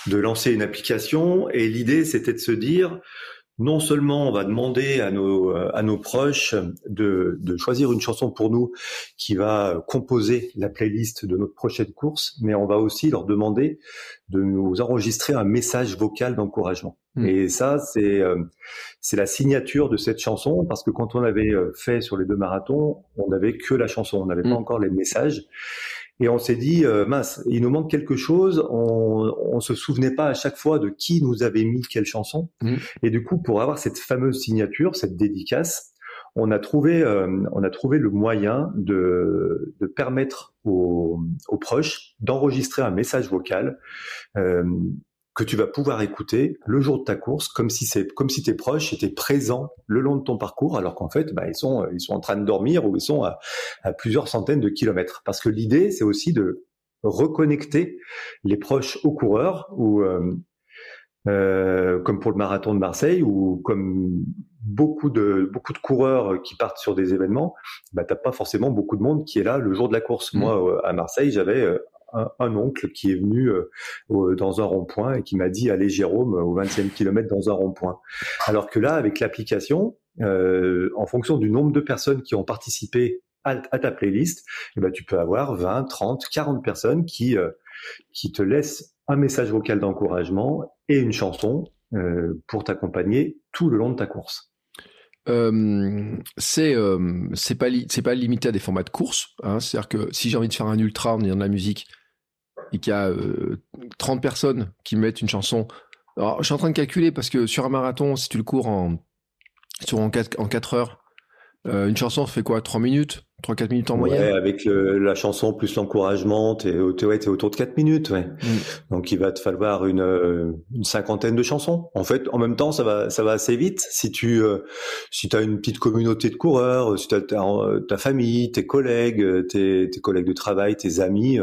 lancer une application et l'idée c'était de se dire non seulement on va demander à nos, à nos proches de, de, choisir une chanson pour nous qui va composer la playlist de notre prochaine course, mais on va aussi leur demander de nous enregistrer un message vocal d'encouragement. Hmm. Et ça, c'est euh, c'est la signature de cette chanson parce que quand on avait euh, fait sur les deux marathons, on n'avait que la chanson, on n'avait pas hmm. encore les messages. Et on s'est dit, euh, mince, il nous manque quelque chose. On, on se souvenait pas à chaque fois de qui nous avait mis quelle chanson. Mmh. Et du coup, pour avoir cette fameuse signature, cette dédicace, on a trouvé, euh, on a trouvé le moyen de, de permettre aux, aux proches d'enregistrer un message vocal euh, que tu vas pouvoir écouter le jour de ta course, comme si c'est comme si tes proches étaient présents le long de ton parcours, alors qu'en fait, bah, ils sont ils sont en train de dormir ou ils sont à, à plusieurs centaines de kilomètres. Parce que l'idée, c'est aussi de reconnecter les proches aux coureurs ou euh, euh, comme pour le marathon de Marseille ou comme beaucoup de beaucoup de coureurs qui partent sur des événements, bah t'as pas forcément beaucoup de monde qui est là le jour de la course. Mmh. Moi, à Marseille, j'avais un, oncle qui est venu euh, dans un rond-point et qui m'a dit allez Jérôme au 20e kilomètre dans un rond-point. Alors que là, avec l'application, euh, en fonction du nombre de personnes qui ont participé à, ta playlist, eh ben, tu peux avoir 20, 30, 40 personnes qui, euh, qui te laissent un message vocal d'encouragement et une chanson pour t'accompagner tout le long de ta course. Euh, c'est euh, c'est pas limité à des formats de course. Hein, C'est-à-dire que si j'ai envie de faire un ultra en ayant de la musique et qu'il y a 30 euh, personnes qui mettent une chanson, alors je suis en train de calculer parce que sur un marathon, si tu le cours en sur en 4, en 4 heures, une chanson fait quoi? 3 minutes? 3-4 minutes en moyenne. avec la chanson plus l'encouragement, t'es es autour de 4 minutes. Ouais. Mm. Donc il va te falloir une, une, cinquantaine de chansons. En fait, en même temps, ça va ça va assez vite. Si tu euh, si as une petite communauté de coureurs, si tu as ta, famille, tes collègues, tes, tes collègues de travail, tes amis,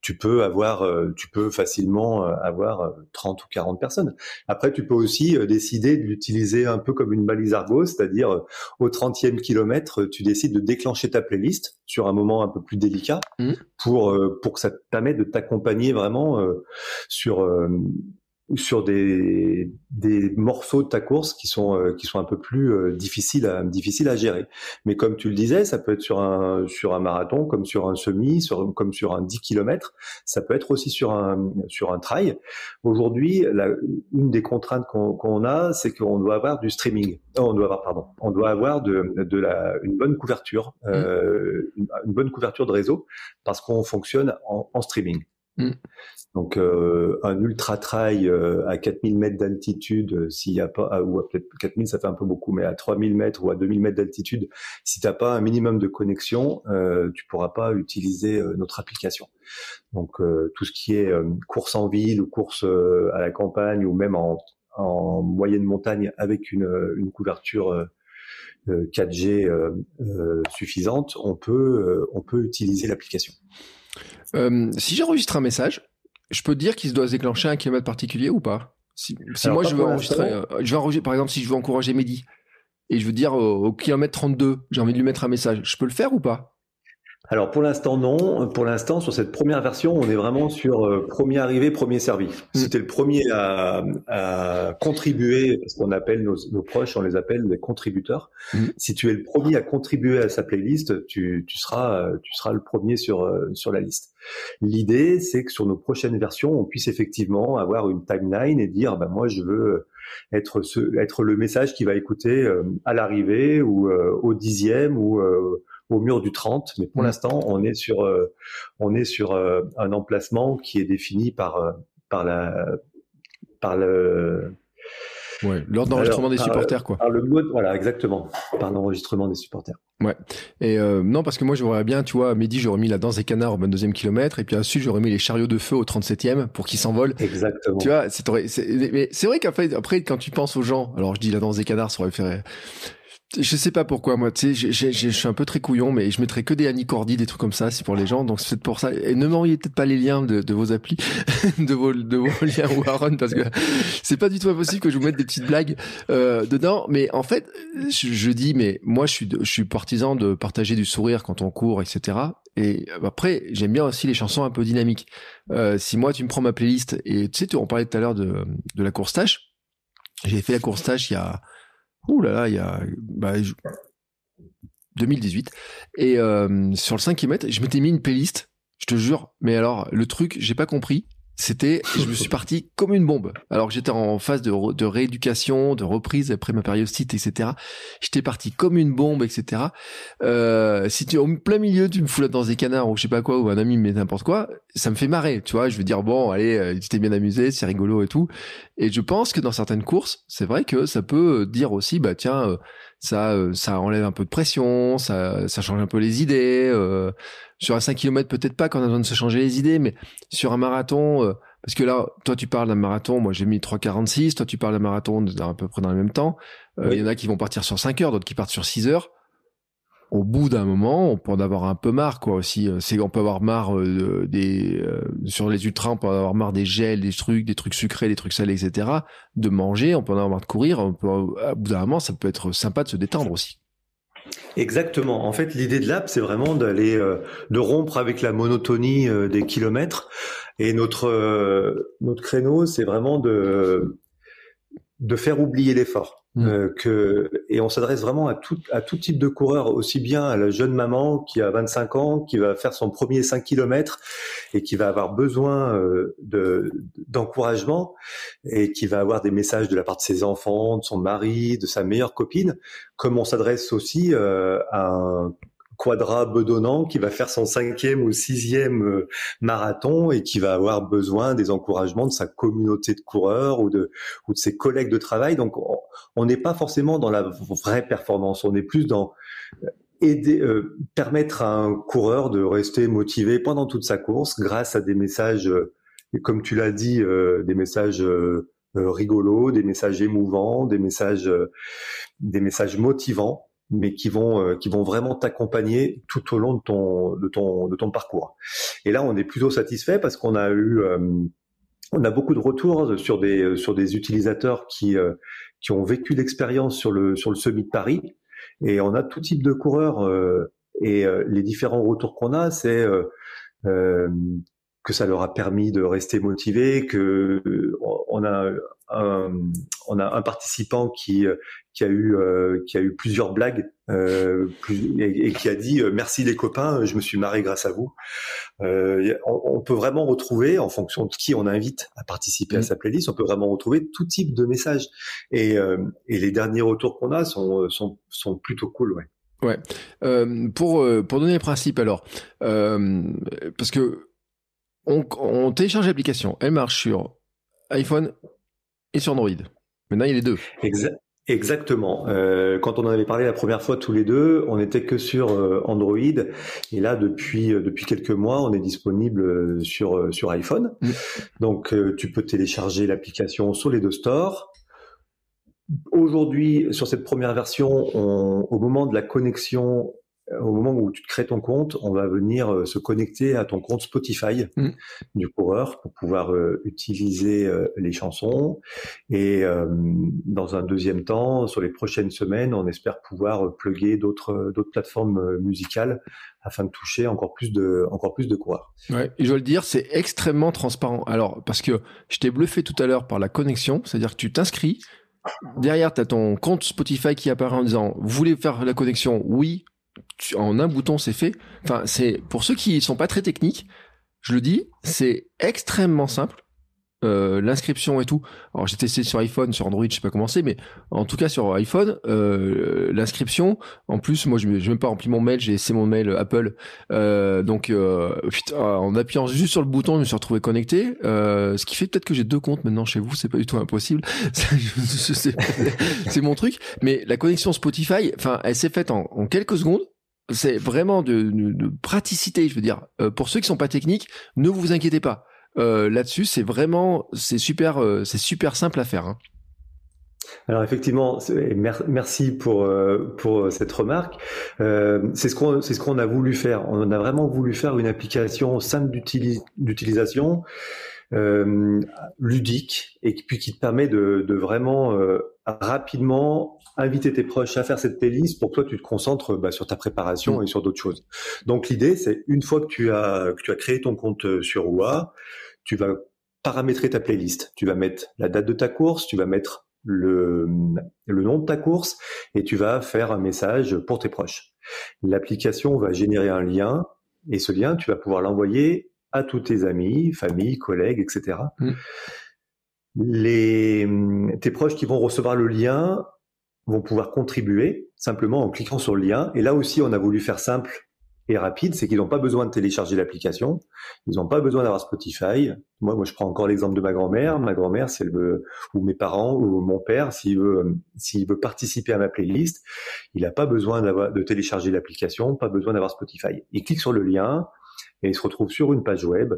tu peux avoir tu peux facilement avoir 30 ou 40 personnes. Après, tu peux aussi décider de l'utiliser un peu comme une balise argot, c'est-à-dire au 30e kilomètre, tu décides de déclencher ta playlist sur un moment un peu plus délicat mmh. pour euh, pour que ça te permette de t'accompagner vraiment euh, sur euh, sur des, des morceaux de ta course qui sont euh, qui sont un peu plus euh, difficiles à difficiles à gérer. Mais comme tu le disais, ça peut être sur un sur un marathon, comme sur un semi, sur, comme sur un 10 km, ça peut être aussi sur un sur un trail. Aujourd'hui, une des contraintes qu'on a, c'est qu'on doit avoir du streaming. Oh, on doit avoir pardon, on doit avoir de de la une bonne couverture, mmh. euh, une, bonne couverture de réseau parce qu'on fonctionne en, en streaming. Mmh. Donc euh, un ultra trail euh, à 4000 mètres d'altitude, euh, s'il y a pas, ah, ou peut-être 4000 ça fait un peu beaucoup, mais à 3000 mètres ou à 2000 mètres d'altitude, si t'as pas un minimum de connexion, euh, tu pourras pas utiliser notre application. Donc tout ce qui est course en ville ou course à la campagne ou même en, en moyenne montagne avec une, une couverture 4G suffisante, on peut on peut utiliser l'application. Euh, si j'enregistre un message, je peux dire qu'il se doit se déclencher un kilomètre particulier ou pas? Si, moi je veux enregistrer, euh, je enregistrer, par exemple, si je veux encourager Mehdi et je veux dire au, kilomètre 32, j'ai envie de lui mettre un message, je peux le faire ou pas? Alors pour l'instant non. Pour l'instant sur cette première version, on est vraiment sur euh, premier arrivé, premier servi. Mm. C'était le premier à, à contribuer, ce qu'on appelle nos, nos, proches, on les appelle des contributeurs. Mm. Si tu es le premier à contribuer à sa playlist, tu, tu seras tu seras le premier sur euh, sur la liste. L'idée, c'est que sur nos prochaines versions, on puisse effectivement avoir une timeline et dire, bah moi je veux être ce, être le message qui va écouter euh, à l'arrivée ou au dixième ou au mur du 30, mais pour mm. l'instant, on est sur, euh, on est sur euh, un emplacement qui est défini par, euh, par la, par le, Ouais, l'ordre d'enregistrement des supporters, quoi. Par le mode, voilà, exactement, par l'enregistrement des supporters. Ouais. Et non, parce que moi, j'aurais bien, tu vois, à midi, j'aurais mis la danse des canards au 22e kilomètre, et puis ensuite, j'aurais mis les chariots de feu au 37e pour qu'ils s'envolent. Exactement. Tu vois, c'est, mais c'est vrai qu'après, après, quand tu penses aux gens, alors je dis la danse des canards, ça aurait fait je sais pas pourquoi moi, tu sais, je suis un peu très couillon, mais je mettrais que des Cordy, des trucs comme ça, c'est pour les gens, donc c'est pour ça. Et ne m'envoyez peut-être pas les liens de, de vos applis, de vos de vos liens Warren, parce que c'est pas du tout impossible que je vous mette des petites blagues euh, dedans. Mais en fait, je, je, dis, mais moi je suis je suis partisan de partager du sourire quand on court, etc. Et après, j'aime bien aussi les chansons un peu dynamiques. Euh, si moi tu me prends ma playlist et tu sais, on parlait tout à l'heure de de la course tâche. J'ai fait la course tâche il y a Ouh là là, il y a 2018. Bah, Et euh, sur le 5 km, je m'étais mis une playlist, je te jure. Mais alors, le truc, j'ai pas compris. C'était, je me suis parti comme une bombe. Alors que j'étais en phase de, rééducation, de reprise après ma périostite, etc. J'étais parti comme une bombe, etc. Euh, si tu au plein milieu, tu me fous dans des canards ou je sais pas quoi, ou un ami mais n'importe quoi, ça me fait marrer, tu vois. Je veux dire bon, allez, euh, tu t'es bien amusé, c'est rigolo et tout. Et je pense que dans certaines courses, c'est vrai que ça peut dire aussi, bah tiens, euh, ça, euh, ça enlève un peu de pression, ça, ça change un peu les idées. Euh, sur un 5 km, peut-être pas quand on a besoin de se changer les idées, mais sur un marathon, euh, parce que là, toi, tu parles d'un marathon, moi j'ai mis 3,46, toi, tu parles d'un marathon à peu près dans le même temps. Il y en a qui vont partir sur 5 heures, d'autres qui partent sur 6 heures au bout d'un moment, on peut en avoir un peu marre, quoi. Aussi, euh, c'est on peut avoir marre euh, des euh, sur les ultras, on peut avoir marre des gels, des trucs, des trucs sucrés, des trucs salés, etc. De manger, on peut en avoir marre de courir. On peut, à bout d'un moment, ça peut être sympa de se détendre aussi. Exactement. En fait, l'idée de l'app, c'est vraiment d'aller de rompre avec la monotonie des kilomètres. Et notre notre créneau, c'est vraiment de de faire oublier l'effort. Mm. Euh, et on s'adresse vraiment à tout à tout type de coureur, aussi bien à la jeune maman qui a 25 ans, qui va faire son premier 5 km et qui va avoir besoin euh, de d'encouragement et qui va avoir des messages de la part de ses enfants, de son mari, de sa meilleure copine, comme on s'adresse aussi euh, à un Quadra bedonnant qui va faire son cinquième ou sixième euh, marathon et qui va avoir besoin des encouragements de sa communauté de coureurs ou de, ou de ses collègues de travail. Donc, on n'est pas forcément dans la vraie performance. On est plus dans aider, permettre à un coureur de rester motivé pendant toute sa course grâce à des messages, comme tu l'as dit, des messages rigolos, des messages émouvants, des messages, des messages motivants mais qui vont euh, qui vont vraiment t'accompagner tout au long de ton de ton de ton parcours. Et là, on est plutôt satisfait parce qu'on a eu euh, on a beaucoup de retours sur des sur des utilisateurs qui euh, qui ont vécu l'expérience sur le sur le semi de Paris et on a tout type de coureurs et les différents retours qu'on a, c'est que ça leur a permis de rester motivés, que on a un, on a un participant qui qui a eu euh, qui a eu plusieurs blagues euh, et, qui a dit euh, merci les copains, je me suis marré grâce à vous. On, peut vraiment retrouver en fonction de qui on invite à participer à mm. sa playlist, on peut vraiment retrouver tout type de messages et, et les derniers retours qu'on a sont, sont sont plutôt cool, ouais. Ouais. pour pour donner le principe alors, parce que on, on télécharge l'application, elle marche sur iPhone et sur Android. Maintenant, il y a les deux. Exact. Exactement. Euh, quand on en avait parlé la première fois tous les deux, on n'était que sur euh, Android, et là depuis euh, depuis quelques mois, on est disponible sur sur iPhone. Mm. Donc tu peux télécharger l'application sur les deux stores. Aujourd'hui, sur cette première version, au moment de la connexion au moment où tu te crées ton compte, on va venir euh, se connecter à ton compte Spotify mm. du coureur pour pouvoir euh, utiliser euh, les chansons. Et dans un deuxième temps, sur les prochaines semaines, on espère pouvoir plugger d'autres d'autres plateformes musicales afin de toucher encore plus de encore plus de coureurs. Ouais, et je dois le dire, c'est extrêmement transparent. Alors parce que je t'ai bluffé tout à l'heure par la connexion, c'est-à-dire que tu t'inscris, derrière tu as ton compte Spotify qui apparaît en disant "Vous voulez faire la connexion? Oui, en un bouton c'est fait. Enfin, c'est pour ceux qui sont pas très techniques, je le dis, c'est extrêmement simple. Euh, l'inscription et tout. Alors j'ai testé sur iPhone, sur Android, je sais pas comment c'est, mais en tout cas sur iPhone, euh, l'inscription. En plus, moi je n'ai même pas rempli mon mail, j'ai laissé mon mail Apple. Euh, donc putain, en appuyant juste sur le bouton, je me suis retrouvé connecté. ce qui fait peut-être que j'ai deux comptes maintenant chez vous, c'est pas du tout impossible. c'est mon truc. Mais la connexion Spotify, enfin, elle s'est faite en, quelques secondes c'est vraiment de, de, praticité, je veux dire. Euh, pour ceux qui sont pas techniques, ne vous inquiétez pas. Euh, Là-dessus, c'est vraiment, c'est super, euh, c'est super simple à faire. Hein. Alors effectivement, merci pour euh, pour cette remarque. Euh, c'est ce qu'on c'est ce qu'on a voulu faire. On a vraiment voulu faire une application simple d'utilisation, euh, ludique et puis qui te permet de, de vraiment rapidement inviter tes proches à faire cette playlist pour que toi tu te concentres bah, sur ta préparation mm. et sur d'autres choses. Donc l'idée c'est une fois que tu as que tu as créé ton compte sur OUA, tu vas paramétrer ta playlist. Tu vas mettre la date de ta course, tu vas mettre le, le nom de ta course et tu vas faire un message pour tes proches. L'application va générer un lien et ce lien tu vas pouvoir l'envoyer à tous tes amis, famille, collègues, etc. Mm. Les, tes proches qui vont recevoir le lien vont pouvoir contribuer simplement en cliquant sur le lien. Et là aussi, on a voulu faire simple et rapide, c'est qu'ils n'ont pas besoin de télécharger l'application, ils n'ont pas besoin d'avoir Spotify. Moi, moi, je prends encore l'exemple de ma grand-mère. Ma grand-mère, si elle veut, ou mes parents, ou mon père, s'il veut, s'il veut participer à ma playlist, il n'a pas besoin d'avoir, de télécharger l'application, pas besoin d'avoir Spotify. Il clique sur le lien et il se retrouve sur une page web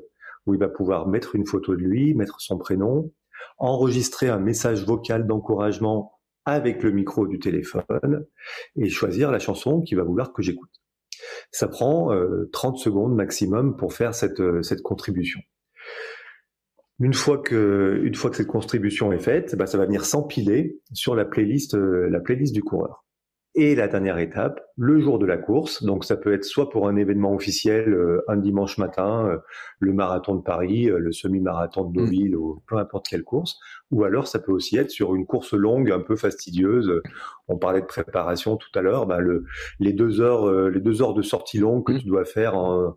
où il va pouvoir mettre une photo de lui, mettre son prénom, enregistrer un message vocal d'encouragement avec le micro du téléphone et choisir la chanson qu'il va vouloir que j'écoute. Ça prend 30 euh, secondes maximum pour faire cette, euh, cette contribution. Une fois que, une fois que cette contribution est faite, bah, ça va venir s'empiler sur la playlist, euh, la playlist du coureur. Et la dernière étape, le jour de la course. Donc ça peut être soit pour un événement officiel, euh, un dimanche matin, euh, le marathon de Paris, euh, le semi-marathon de Deauville, mm. ou peu importe quelle course. Ou alors ça peut aussi être sur une course longue, un peu fastidieuse. On parlait de préparation tout à l'heure. Bah, le, les deux heures, les deux heures de sortie longue que mm. tu dois faire en,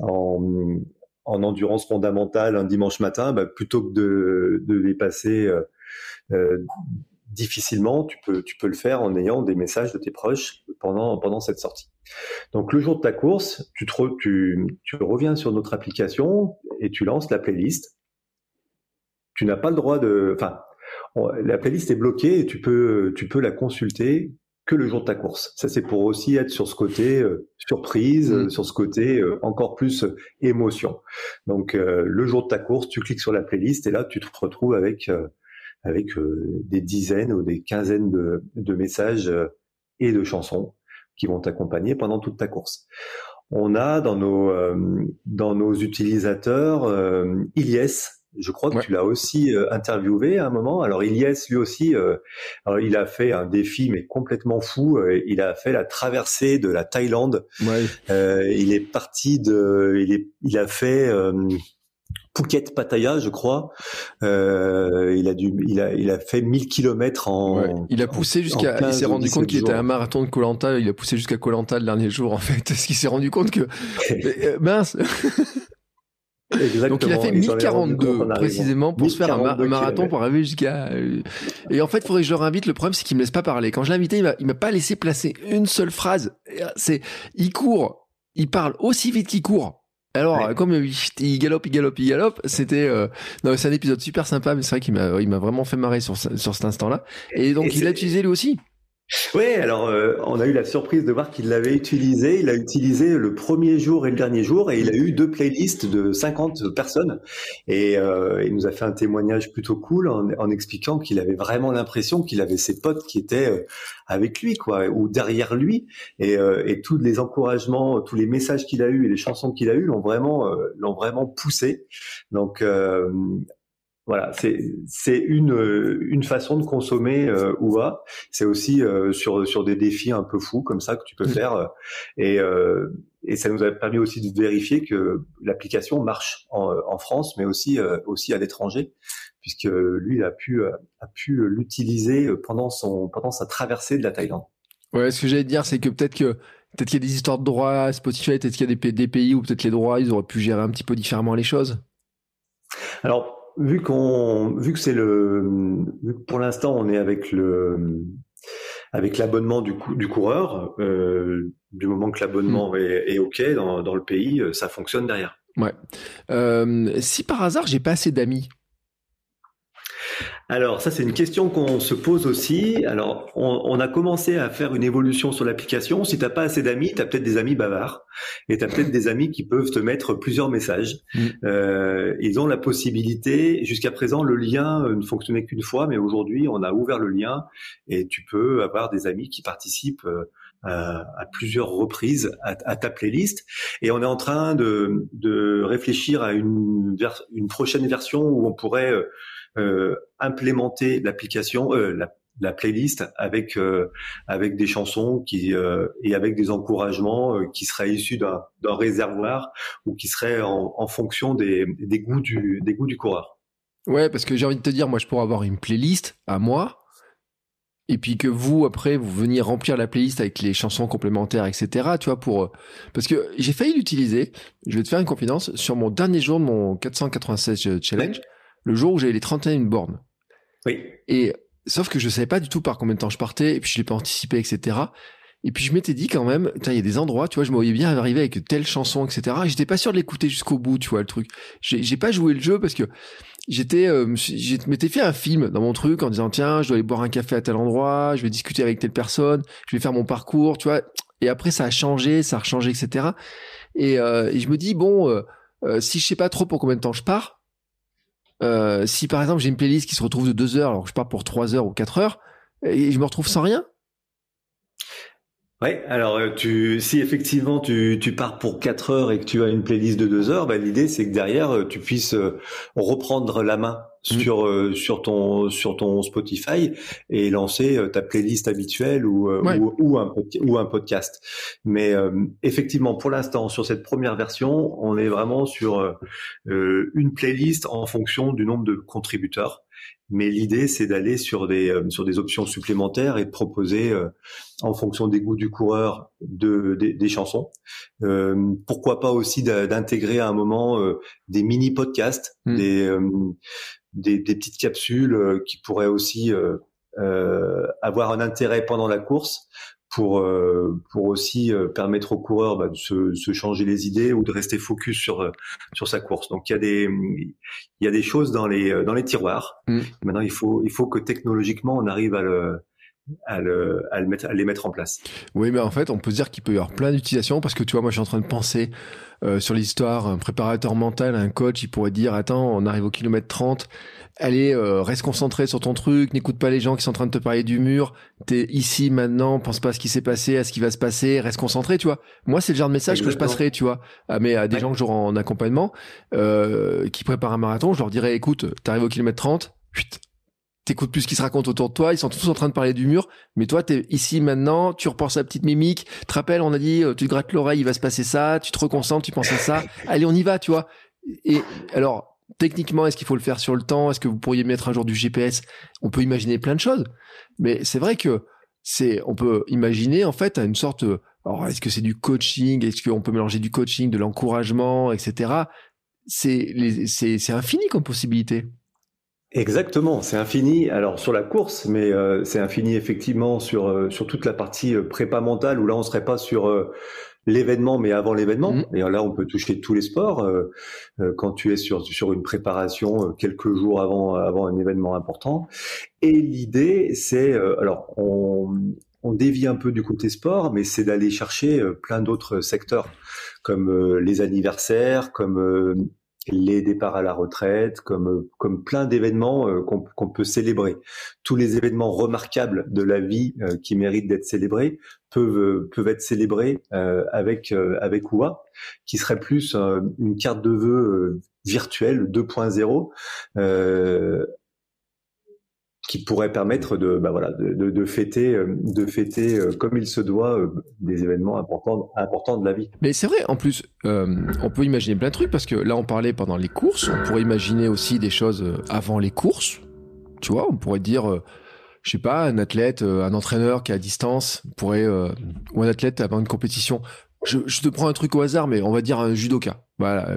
en, en, endurance fondamentale un dimanche matin, bah, plutôt que de, de les passer difficilement tu peux, tu peux le faire en ayant des messages de tes proches pendant, pendant cette sortie. Donc le jour de ta course, tu, te tu, tu reviens sur notre application et tu lances la playlist. Tu n'as pas le droit de... Enfin, la playlist est bloquée et tu peux, tu peux la consulter que le jour de ta course. Ça, c'est pour aussi être sur ce côté euh, surprise, mm. sur ce côté euh, encore plus émotion. Donc, le jour de ta course, tu cliques sur la playlist et là, tu te retrouves avec avec des dizaines ou des quinzaines de, de messages et de chansons qui vont t'accompagner pendant toute ta course. On a dans nos dans nos utilisateurs Ilyes je crois que tu l'as aussi euh, interviewé à un moment. Alors Ilyes, lui aussi, euh, alors, il a fait un défi mais complètement fou. Euh, il a fait la traversée de la Thaïlande. Ouais. il est parti de, il est, il a fait Phuket Pattaya, je crois. il a dû, il a, il a fait 1000 kilomètres en. Il a poussé jusqu'à. Il s'est rendu compte qu'il était un marathon de Colanta. Il a poussé jusqu'à Colanta le dernier jour en fait, parce qu'il s'est rendu compte que mince. Donc il a fait 1042 précisément pour se faire un, marathon pour arriver jusqu'à. Euh, et en fait, il faudrait que je le réinvite. Le problème, c'est qu'il me laisse pas parler. Quand je l'ai invité, il m'a, m'a pas laissé placer une seule phrase. C'est, il court, il parle aussi vite qu'il court. Alors, comme il galope, il galope, il galope, c'était euh... non, c'est un épisode super sympa, mais c'est vrai qu'il m'a, il m'a vraiment fait marrer sur, sur cet instant-là. Et donc, il l'a utilisé lui aussi. Oui, alors euh, on a eu la surprise de voir qu'il l'avait utilisé. Il a utilisé le premier jour et le dernier jour et il a eu deux playlists de 50 personnes. Et euh, il nous a fait un témoignage plutôt cool en, expliquant qu'il avait vraiment l'impression qu'il avait ses potes qui étaient euh, avec lui, quoi, ou derrière lui. Et, et tous les encouragements, tous les messages qu'il a eu et les chansons qu'il a eu l'ont vraiment, l'ont vraiment poussé. Donc voilà, c'est une une façon de consommer euh, OUA. C'est aussi euh, sur sur des défis un peu fous comme ça que tu peux mmh. faire euh, et euh, et ça nous a permis aussi de vérifier que l'application marche en, en, France, mais aussi aussi à l'étranger, puisque lui il a pu a pu l'utiliser pendant son pendant sa traversée de la Thaïlande. Ouais, ce que j'allais dire, c'est que peut-être que peut-être qu'il y a des histoires de droits à Spotify, peut-être qu'il y a des, des pays où peut-être les droits ils auraient pu gérer un petit peu différemment les choses. Alors vu qu'on, vu que c'est le, pour l'instant on est avec le, avec l'abonnement du, du coureur, euh, du moment que l'abonnement hmm. est, est, ok dans, dans, le pays, euh, ça fonctionne derrière. Ouais. Euh, si par hasard j'ai pas assez d'amis, alors ça c'est une question qu'on se pose aussi. Alors on, a commencé à faire une évolution sur l'application. Si t'as pas assez d'amis, tu as peut-être des amis bavards et tu as peut-être des amis qui peuvent te mettre plusieurs messages. Mm. Euh, ils ont la possibilité. Jusqu'à présent le lien euh, ne fonctionnait qu'une fois, mais aujourd'hui on a ouvert le lien et tu peux avoir des amis qui participent. Euh, à, plusieurs reprises à, ta playlist et on est en train de, de réfléchir à une, une prochaine version où on pourrait euh, implémenter l'application, euh, la, la, playlist avec euh, avec des chansons qui et avec des encouragements qui seraient issus d'un réservoir ou qui seraient en, en fonction des, des goûts du des goûts du coureur. Ouais, parce que j'ai envie de te dire, moi, je pourrais avoir une playlist à moi, et puis que vous après vous veniez remplir la playlist avec les chansons complémentaires etc tu vois pour parce que j'ai failli l'utiliser. Je vais te faire une confidence. Sur mon dernier jour de mon 496 challenge le jour où j'avais les 31 bornes. Oui. Et sauf que je savais pas du tout par combien de temps je partais, et puis je l'ai pas anticipé, etc. Et puis je m'étais dit quand même, il y a des endroits, tu vois, je me voyais bien arriver avec telle chanson, etc. Et j'étais pas sûr de l'écouter jusqu'au bout, tu vois, le truc. J'ai pas joué le jeu parce que j'étais, euh, m'étais fait un film dans mon truc en disant tiens, je dois aller boire un café à tel endroit, je vais discuter avec telle personne, je vais faire mon parcours, tu vois. Et après ça a changé, ça a changé, etc. Et, euh, et je me dis bon, euh, euh, si je sais pas trop pour combien de temps je pars, euh, si par exemple j'ai une playlist qui se retrouve de deux heures alors que je pars pour trois heures ou quatre heures, et je me retrouve sans rien, oui, alors euh, tu, si effectivement tu, pars pour 4 heures et que tu as une playlist de 2 heures, bah, l'idée c'est que derrière euh, tu puisses reprendre la main mmh. sur sur ton sur ton Spotify et lancer ta playlist habituelle ou ou, ou, un ou un podcast. Mais effectivement, pour l'instant, sur cette première version, on est vraiment sur une playlist en fonction du nombre de contributeurs. Mais l'idée, c'est d'aller sur des euh, sur des options supplémentaires et de proposer, euh, en fonction des goûts du coureur, de, des chansons. Euh, pourquoi pas aussi d'intégrer à un moment des mini podcasts, mmh. des, des, des petites capsules qui pourraient aussi avoir un intérêt pendant la course pour euh, pour aussi euh, permettre au coureur bah, de se, se, changer les idées ou de rester focus sur euh, sur sa course. Donc il y a des il y a des choses dans les dans les tiroirs. Mm. Maintenant il faut il faut que technologiquement on arrive à le à, le, à, le mettre, à les mettre en place. Oui, mais en fait, on peut se dire qu'il peut y avoir plein d'utilisations parce que tu vois, moi, je suis en train de penser euh, sur l'histoire, un préparateur mental, un coach, il pourrait dire, attends, on arrive au kilomètre 30, allez, euh, reste concentré sur ton truc, n'écoute pas les gens qui sont en train de te parler du mur, t'es ici maintenant, pense pas à ce qui s'est passé, à ce qui va se passer, reste concentré, tu vois. Moi, c'est le genre de message que je passerai, tu vois, à, mais à des gens que j'aurai en accompagnement, euh, qui préparent un marathon, je leur dirais, écoute, t'arrives au kilomètre 30, t'écoutes plus ce qui se raconte autour de toi, ils sont tous en train de parler du mur, mais toi, t'es ici maintenant, tu repenses à la petite mimique, tu te rappelles, on a dit, euh, tu te grattes l'oreille, il va se passer ça, tu te reconcentres, tu penses à ça, allez, on y va, tu vois. Et alors, techniquement, est-ce qu'il faut le faire sur le temps? Est-ce que vous pourriez mettre un jour du GPS On peut imaginer plein de choses, mais c'est vrai que c'est, on peut imaginer en fait une sorte. Alors, est-ce que c'est du coaching? Est-ce qu'on peut mélanger du coaching, de l'encouragement, etc. C'est, c'est, c'est infini comme possibilité. Exactement, c'est infini. Alors sur la course, mais euh, c'est infini effectivement sur euh, sur toute la partie euh, prépa mentale où là on serait pas sur l'événement, mais avant l'événement. Mmh. Et là, on peut toucher tous les sports. Euh, euh, quand tu es sur sur une préparation euh, quelques jours avant avant un événement important. Et l'idée, c'est alors on on dévie un peu du côté sport, mais c'est d'aller chercher plein d'autres secteurs comme les anniversaires, comme les départs à la retraite, comme comme plein d'événements euh, qu'on peut célébrer. Tous les événements remarquables de la vie euh, qui méritent d'être célébrés peuvent euh, peuvent être célébrés avec avec OUA, qui serait plus une carte de vœux virtuelle 2.0 qui pourrait permettre de, bah voilà, de, de, fêter, euh, de fêter euh, comme il se doit euh, des événements importants, importants de la vie. Mais c'est vrai, en plus, on peut imaginer plein de trucs parce que là, on parlait pendant les courses, on pourrait imaginer aussi des choses avant les courses. Tu vois, on pourrait dire, je sais pas, un athlète, un entraîneur qui est à distance pourrait, ou un athlète avant une compétition. Je, te prends un truc au hasard, mais on va dire un judoka. Voilà,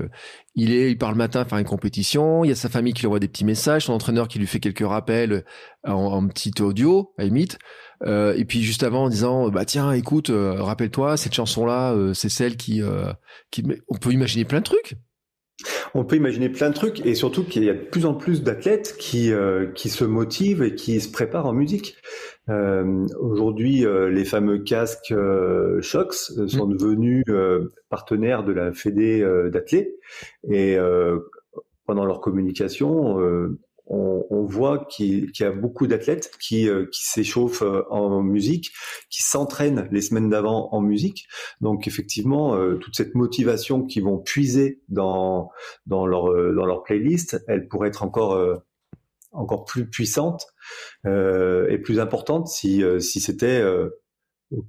il est, il part le matin faire une compétition. Il y a sa famille qui lui envoie des petits messages, son entraîneur qui lui fait quelques rappels en, en petit audio, à limite. Euh, et puis juste avant en disant, bah tiens, écoute, euh, rappelle-toi, cette chanson-là, euh, c'est celle qui, euh, qui, on peut imaginer plein de trucs. On peut imaginer plein de trucs et surtout qu'il y a de plus en plus d'athlètes qui qui se motivent et qui se préparent en musique. Euh, Aujourd'hui, euh, les fameux casques euh, Shox euh, sont mmh. devenus partenaires de la Fédé d'athlètes et pendant leur communication, on, on, voit qu'il y a beaucoup d'athlètes qui, qui s'échauffent en musique, qui s'entraînent les semaines d'avant en musique. Donc effectivement, toute cette motivation qu'ils vont puiser dans dans leur dans leur playlist, elle pourrait être encore encore plus puissante euh, et plus importante si, euh, si c'était euh,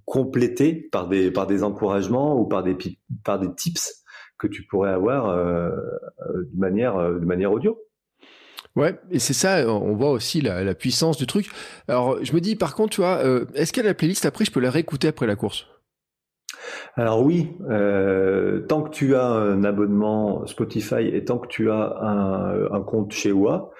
complété par des, par des encouragements ou par des, par des tips que tu pourrais avoir de, manière, de manière audio. Ouais, et c'est ça, on voit aussi la, la, puissance du truc. Alors, je me dis, par contre, tu vois, euh, est-ce a la playlist après, je peux la réécouter après la course? Alors oui, euh, tant que tu as un abonnement Spotify et tant que tu as un, un compte chez OA,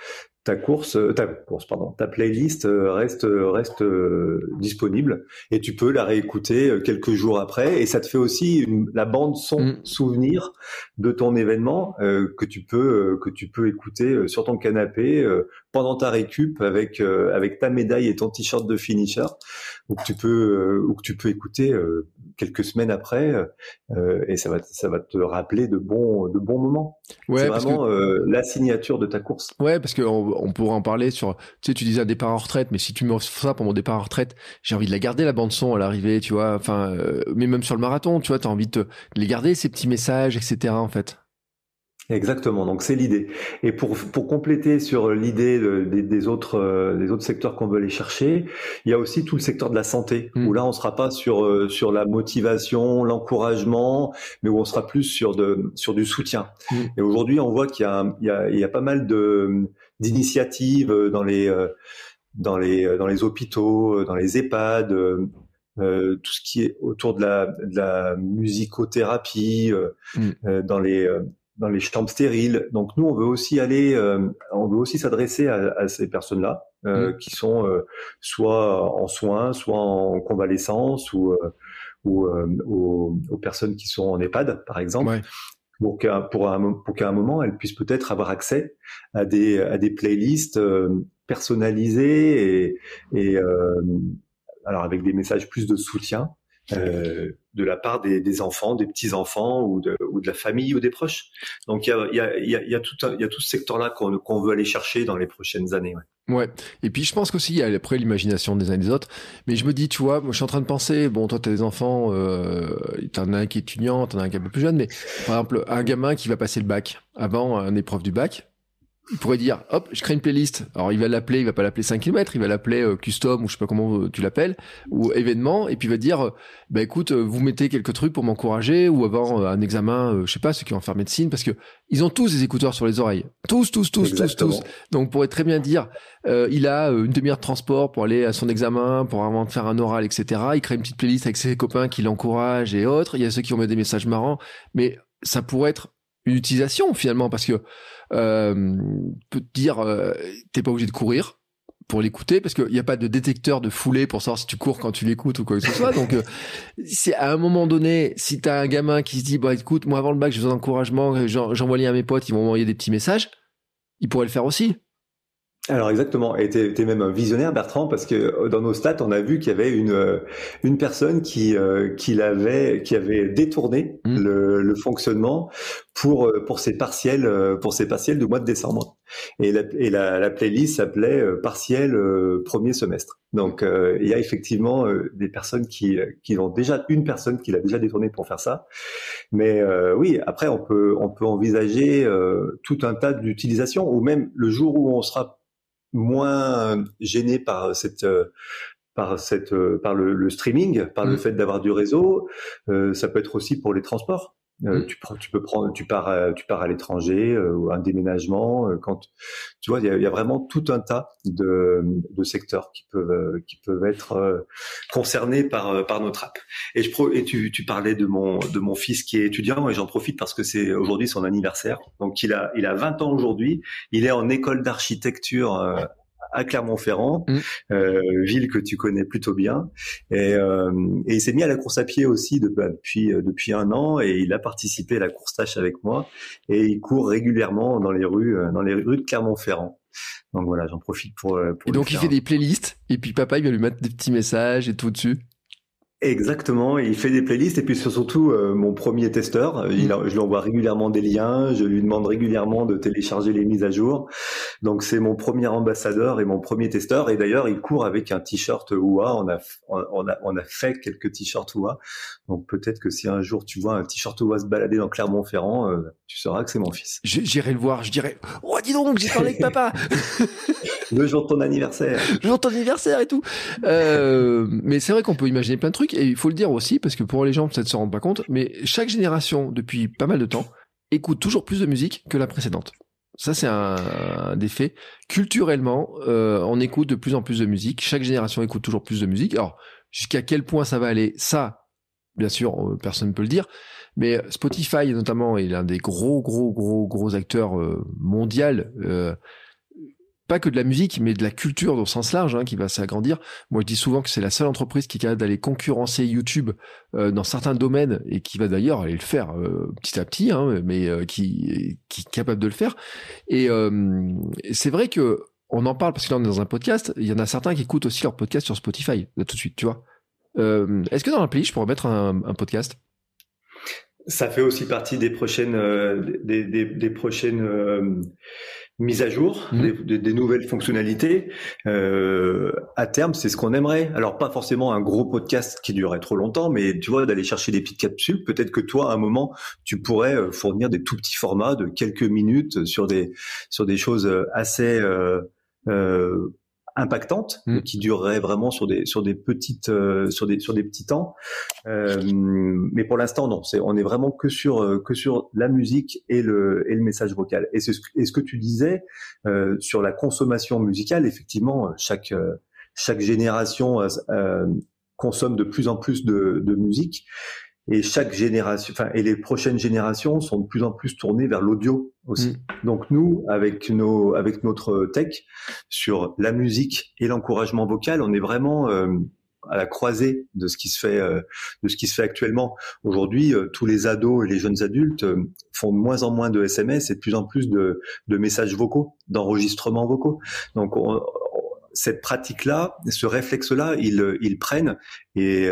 ta course, euh, ta course, pardon, ta playlist euh, reste reste euh, disponible et tu peux la réécouter quelques jours après et ça te fait aussi une, la bande son mm. souvenir de ton événement que tu peux que tu peux écouter sur ton canapé pendant ta récup avec avec ta médaille et ton t-shirt de finisher ou que tu peux ou que tu peux écouter quelques semaines après et ça va ça va te rappeler de bons de bons moments. Ouais, c'est vraiment la signature de ta course. Ouais, parce que on pourrait en parler sur, tu sais, tu disais un départ en retraite, mais si tu me ça pour mon départ en retraite, j'ai envie de la garder la bande son à l'arrivée, tu vois. Enfin, euh, mais même sur le marathon, tu vois, t'as envie de, les garder ces petits messages, etc. En fait. Exactement, donc c'est l'idée. Et pour pour compléter sur l'idée des, autres euh, des autres secteurs qu'on veut aller chercher, il y a aussi tout le secteur de la santé mmh. où là on sera pas sur euh, sur la motivation, l'encouragement, mais où on sera plus sur de sur du soutien. Mmh. Et aujourd'hui, on voit qu'il y a il y a il y a pas mal de d'initiatives dans les dans les dans les hôpitaux, dans les EHPAD, euh, tout ce qui est autour de la, de la musicothérapie, mmh. dans les dans les chambres stériles. Donc nous, on veut aussi aller, euh, on veut aussi s'adresser à, à, ces personnes-là euh, mmh. qui sont euh, soit en soins, soit en convalescence ou, euh, ou aux, aux, personnes qui sont en EHPAD, par exemple. Ouais. Pour qu'à pour un, pour qu'à un moment, elles puissent peut-être avoir accès à des, à des playlists personnalisées et, et alors avec des messages plus de soutien euh, de la part des, enfants, des petits enfants ou de, la famille ou des proches. Donc il y a, tout ce secteur-là qu'on veut aller chercher dans les prochaines années. Ouais. Et puis je pense qu'aussi il y a après l'imagination des uns et des autres. Mais je me dis, tu vois, moi je suis en train de penser, bon toi t'as des enfants, euh, t'en as un qui est étudiant, t'en as un qui est un peu plus jeune, mais par exemple un gamin qui va passer le bac avant une épreuve du bac, il pourrait dire hop je crée une playlist. Alors il va l'appeler il va pas l'appeler 5 km il va l'appeler euh, custom ou je sais pas comment euh, tu l'appelles ou événement et puis il va dire bah écoute euh, vous mettez quelques trucs pour m'encourager ou avant un examen je sais pas ceux qui vont faire médecine parce que ils ont tous des écouteurs sur les oreilles. Tous tous tous tous tous. Donc on pourrait très bien dire il a une demi-heure de transport pour aller à son examen pour avant de faire un oral etc il crée une petite playlist avec ses copains qui l'encouragent et autres. Il y a ceux qui vont mettre des messages marrants. Mais ça pourrait être une utilisation finalement parce que euh, peut te dire euh, t'es pas obligé de courir pour l'écouter parce qu'il n'y a pas de détecteur de foulée pour savoir si tu cours quand tu l'écoutes ou quoi que ce soit. Donc, euh, c'est à un moment donné, si t'as un gamin qui se dit, bah écoute, moi avant le bac, j'ai besoin d'encouragement, j'envoie lien à mes potes, ils vont m'envoyer des petits messages, il pourrait le faire aussi. Alors exactement, et tu es, même un visionnaire Bertrand parce que euh, dans nos stats on a vu qu'il y avait une une personne qui euh, qui l'avait qui avait détourné mmh. le, le, fonctionnement pour pour ses partiels pour ses partiels du mois de décembre et la et la, la playlist s'appelait partiel premier semestre. Donc il y a effectivement des personnes qui qui ont déjà une personne qui l'a déjà détourné pour faire ça. Mais oui, après on peut on peut envisager tout un tas d'utilisations ou même le jour où on sera moins gêné par cette par cette par le, le streaming, par le mmh. fait d'avoir du réseau. Euh, ça peut être aussi pour les transports. Euh, mmh. tu, tu peux prendre, tu pars, euh, tu pars à l'étranger euh, ou un déménagement. quand tu vois, il y a, y a, vraiment tout un tas de, de secteurs qui peuvent qui peuvent être concernés par par notre app. Et je et tu, tu parlais de mon de mon fils qui est étudiant et j'en profite parce que c'est aujourd'hui son anniversaire. Donc il a il a 20 ans aujourd'hui. Il est en école d'architecture à Clermont-Ferrand, mmh. euh, ville que tu connais plutôt bien. Et, euh, et il s'est mis à la course à pied aussi bah, depuis euh, depuis un an et il a participé à la course tâche avec moi et il court régulièrement dans les rues euh, dans les rues de Clermont-Ferrand. Donc voilà, j'en profite pour. Euh, pour et donc il fait des playlists et puis papa il va lui mettre des petits messages et tout dessus. Exactement, il fait des playlists et puis surtout euh, mon premier testeur, il je lui envoie régulièrement des liens, je lui demande régulièrement de télécharger les mises à jour. Donc c'est mon premier ambassadeur et mon premier testeur et d'ailleurs il court avec un t-shirt OUA, on a on a on a fait quelques t-shirts OUA. Donc peut-être que si un jour tu vois un t-shirt OUA se balader dans Clermont-Ferrand, euh, tu sauras que c'est mon fils. J'irai le voir, je dirais "Oh dis donc, j'ai parlé avec papa." le jour de ton anniversaire. Le jour de ton anniversaire et tout. Euh, mais c'est vrai qu'on peut imaginer plein de trucs et il faut le dire aussi parce que pour les gens peut-être se rendent pas compte, mais chaque génération depuis pas mal de temps écoute toujours plus de musique que la précédente. Ça c'est un, des faits. Culturellement, euh, on écoute de plus en plus de musique. Chaque génération écoute toujours plus de musique. Alors jusqu'à quel point ça va aller, ça, bien sûr, euh, personne ne peut le dire. Mais Spotify notamment est l'un des gros, gros, gros, gros acteurs euh, mondial euh, pas que de la musique, mais de la culture au sens large, hein, qui va s'agrandir. Moi, je dis souvent que c'est la seule entreprise qui est capable d'aller concurrencer YouTube euh, dans certains domaines et qui va d'ailleurs aller le faire euh, petit à petit, hein, mais euh, qui, qui est capable de le faire. Et c'est vrai que on en parle parce que là on est dans un podcast. Il y en a certains qui écoutent aussi leur podcast sur Spotify là tout de suite, tu vois. Est-ce que dans l'appli je pourrais mettre un, un podcast? Ça fait aussi partie des prochaines des, des, des prochaines mise à jour, mmh. des, nouvelles fonctionnalités. Euh, à terme, c'est ce qu'on aimerait. Alors pas forcément un gros podcast qui durerait trop longtemps, mais tu vois d'aller chercher des petites capsules. Peut-être que toi, à un moment, tu pourrais euh, fournir des tout petits formats de quelques minutes sur des sur des choses euh, assez euh, euh, impactante mm. qui durerait vraiment sur des sur des petites euh, sur des sur des petits temps. Euh, mais pour l'instant non. C'est on est vraiment que sur euh, que sur la musique et le et le message vocal. Et c'est ce, et ce que tu disais euh, sur la consommation musicale effectivement chaque chaque génération consomme de plus en plus de, de musique et chaque génération, enfin, et les prochaines générations sont de plus en plus tournées vers l'audio aussi. Mm. Donc nous, avec nos, avec notre tech sur la musique et l'encouragement vocal, on est vraiment euh, à la croisée de ce qui se fait, euh, de ce qui se fait actuellement. Aujourd'hui, euh, tous les ados et les jeunes adultes font de moins en moins de SMS et de plus en plus de, de messages vocaux, d'enregistrements vocaux. Donc on, cette pratique-là, ce réflexe-là, ils, ils prennent et,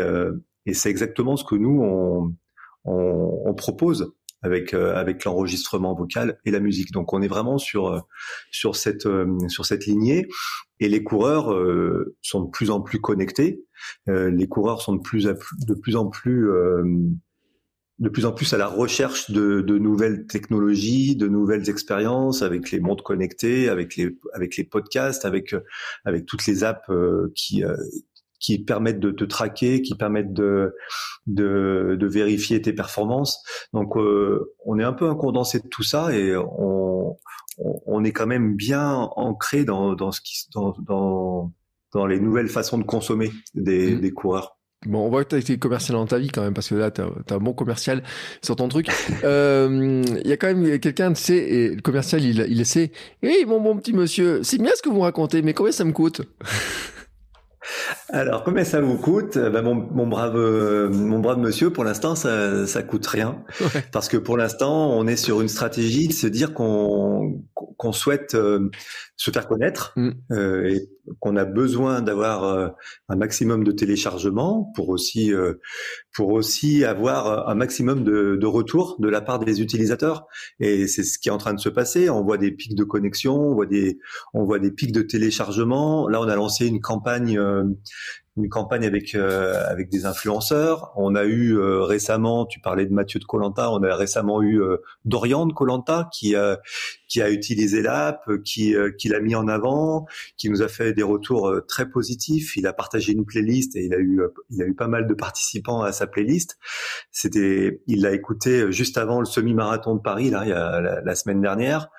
et c'est exactement ce que nous on, on, on propose avec avec l'enregistrement vocal et la musique. Donc on est vraiment sur sur cette sur cette lignée et les coureurs sont de plus en plus connectés. les coureurs sont de plus de plus en plus de plus en plus à la recherche de, de, nouvelles technologies, de nouvelles expériences avec les montres connectées, avec les avec les podcasts, avec avec toutes les apps euh, qui euh, qui permettent de te traquer, qui permettent de de, de vérifier tes performances. Donc euh, on est un peu un condensé de tout ça et on on est quand même bien ancré dans dans ce qui dans dans dans les nouvelles façons de consommer des, mmh. des coureurs. Bon, on voit que tu as été commercial dans ta vie quand même, parce que là, tu as, un bon commercial sur ton truc. Il euh, y a quand même quelqu'un, tu sais, et le commercial, il, il essaie. Hé, mon bon petit monsieur, c'est bien ce que vous racontez, mais combien ça me coûte? Alors, combien ça vous coûte? Ben, mon, mon, brave, mon brave monsieur, pour l'instant, ça, ça coûte rien, parce que pour l'instant, on est sur une stratégie de se dire qu'on qu'on souhaite euh, se faire connaître mm. euh, et qu'on a besoin d'avoir euh, un maximum de téléchargements pour aussi pour aussi avoir un maximum de, de retours de la part des utilisateurs. Et c'est ce qui est en train de se passer. On voit des pics de connexion, on voit des on voit des pics de téléchargement. Là, on a lancé une campagne une campagne avec euh, avec des influenceurs. On a eu euh, récemment, tu parlais de Mathieu de Colanta, on a récemment eu euh, Dorian de Colanta qui a qui a utilisé l'app, qui qui l'a mis en avant, qui nous a fait des retours très positifs. Il a partagé une playlist et il a eu il a eu pas mal de participants à sa playlist. C'était il l'a écouté juste avant le semi-marathon de Paris là il y a la, semaine dernière.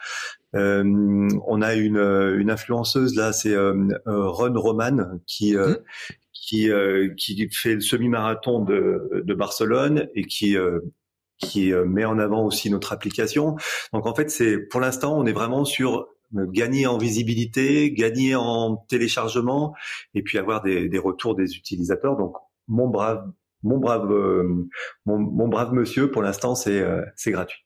On a une, une influenceuse là, c'est euh, Ron Roman qui mmh qui, euh, qui fait le semi-marathon de, de, Barcelone et qui euh, qui euh, met en avant aussi notre application. Donc en fait, c'est pour l'instant, on est vraiment sur gagner en visibilité, gagner en téléchargement et puis avoir des, des retours des utilisateurs. Donc mon brave mon brave mon, mon brave monsieur, pour l'instant, c'est c'est gratuit.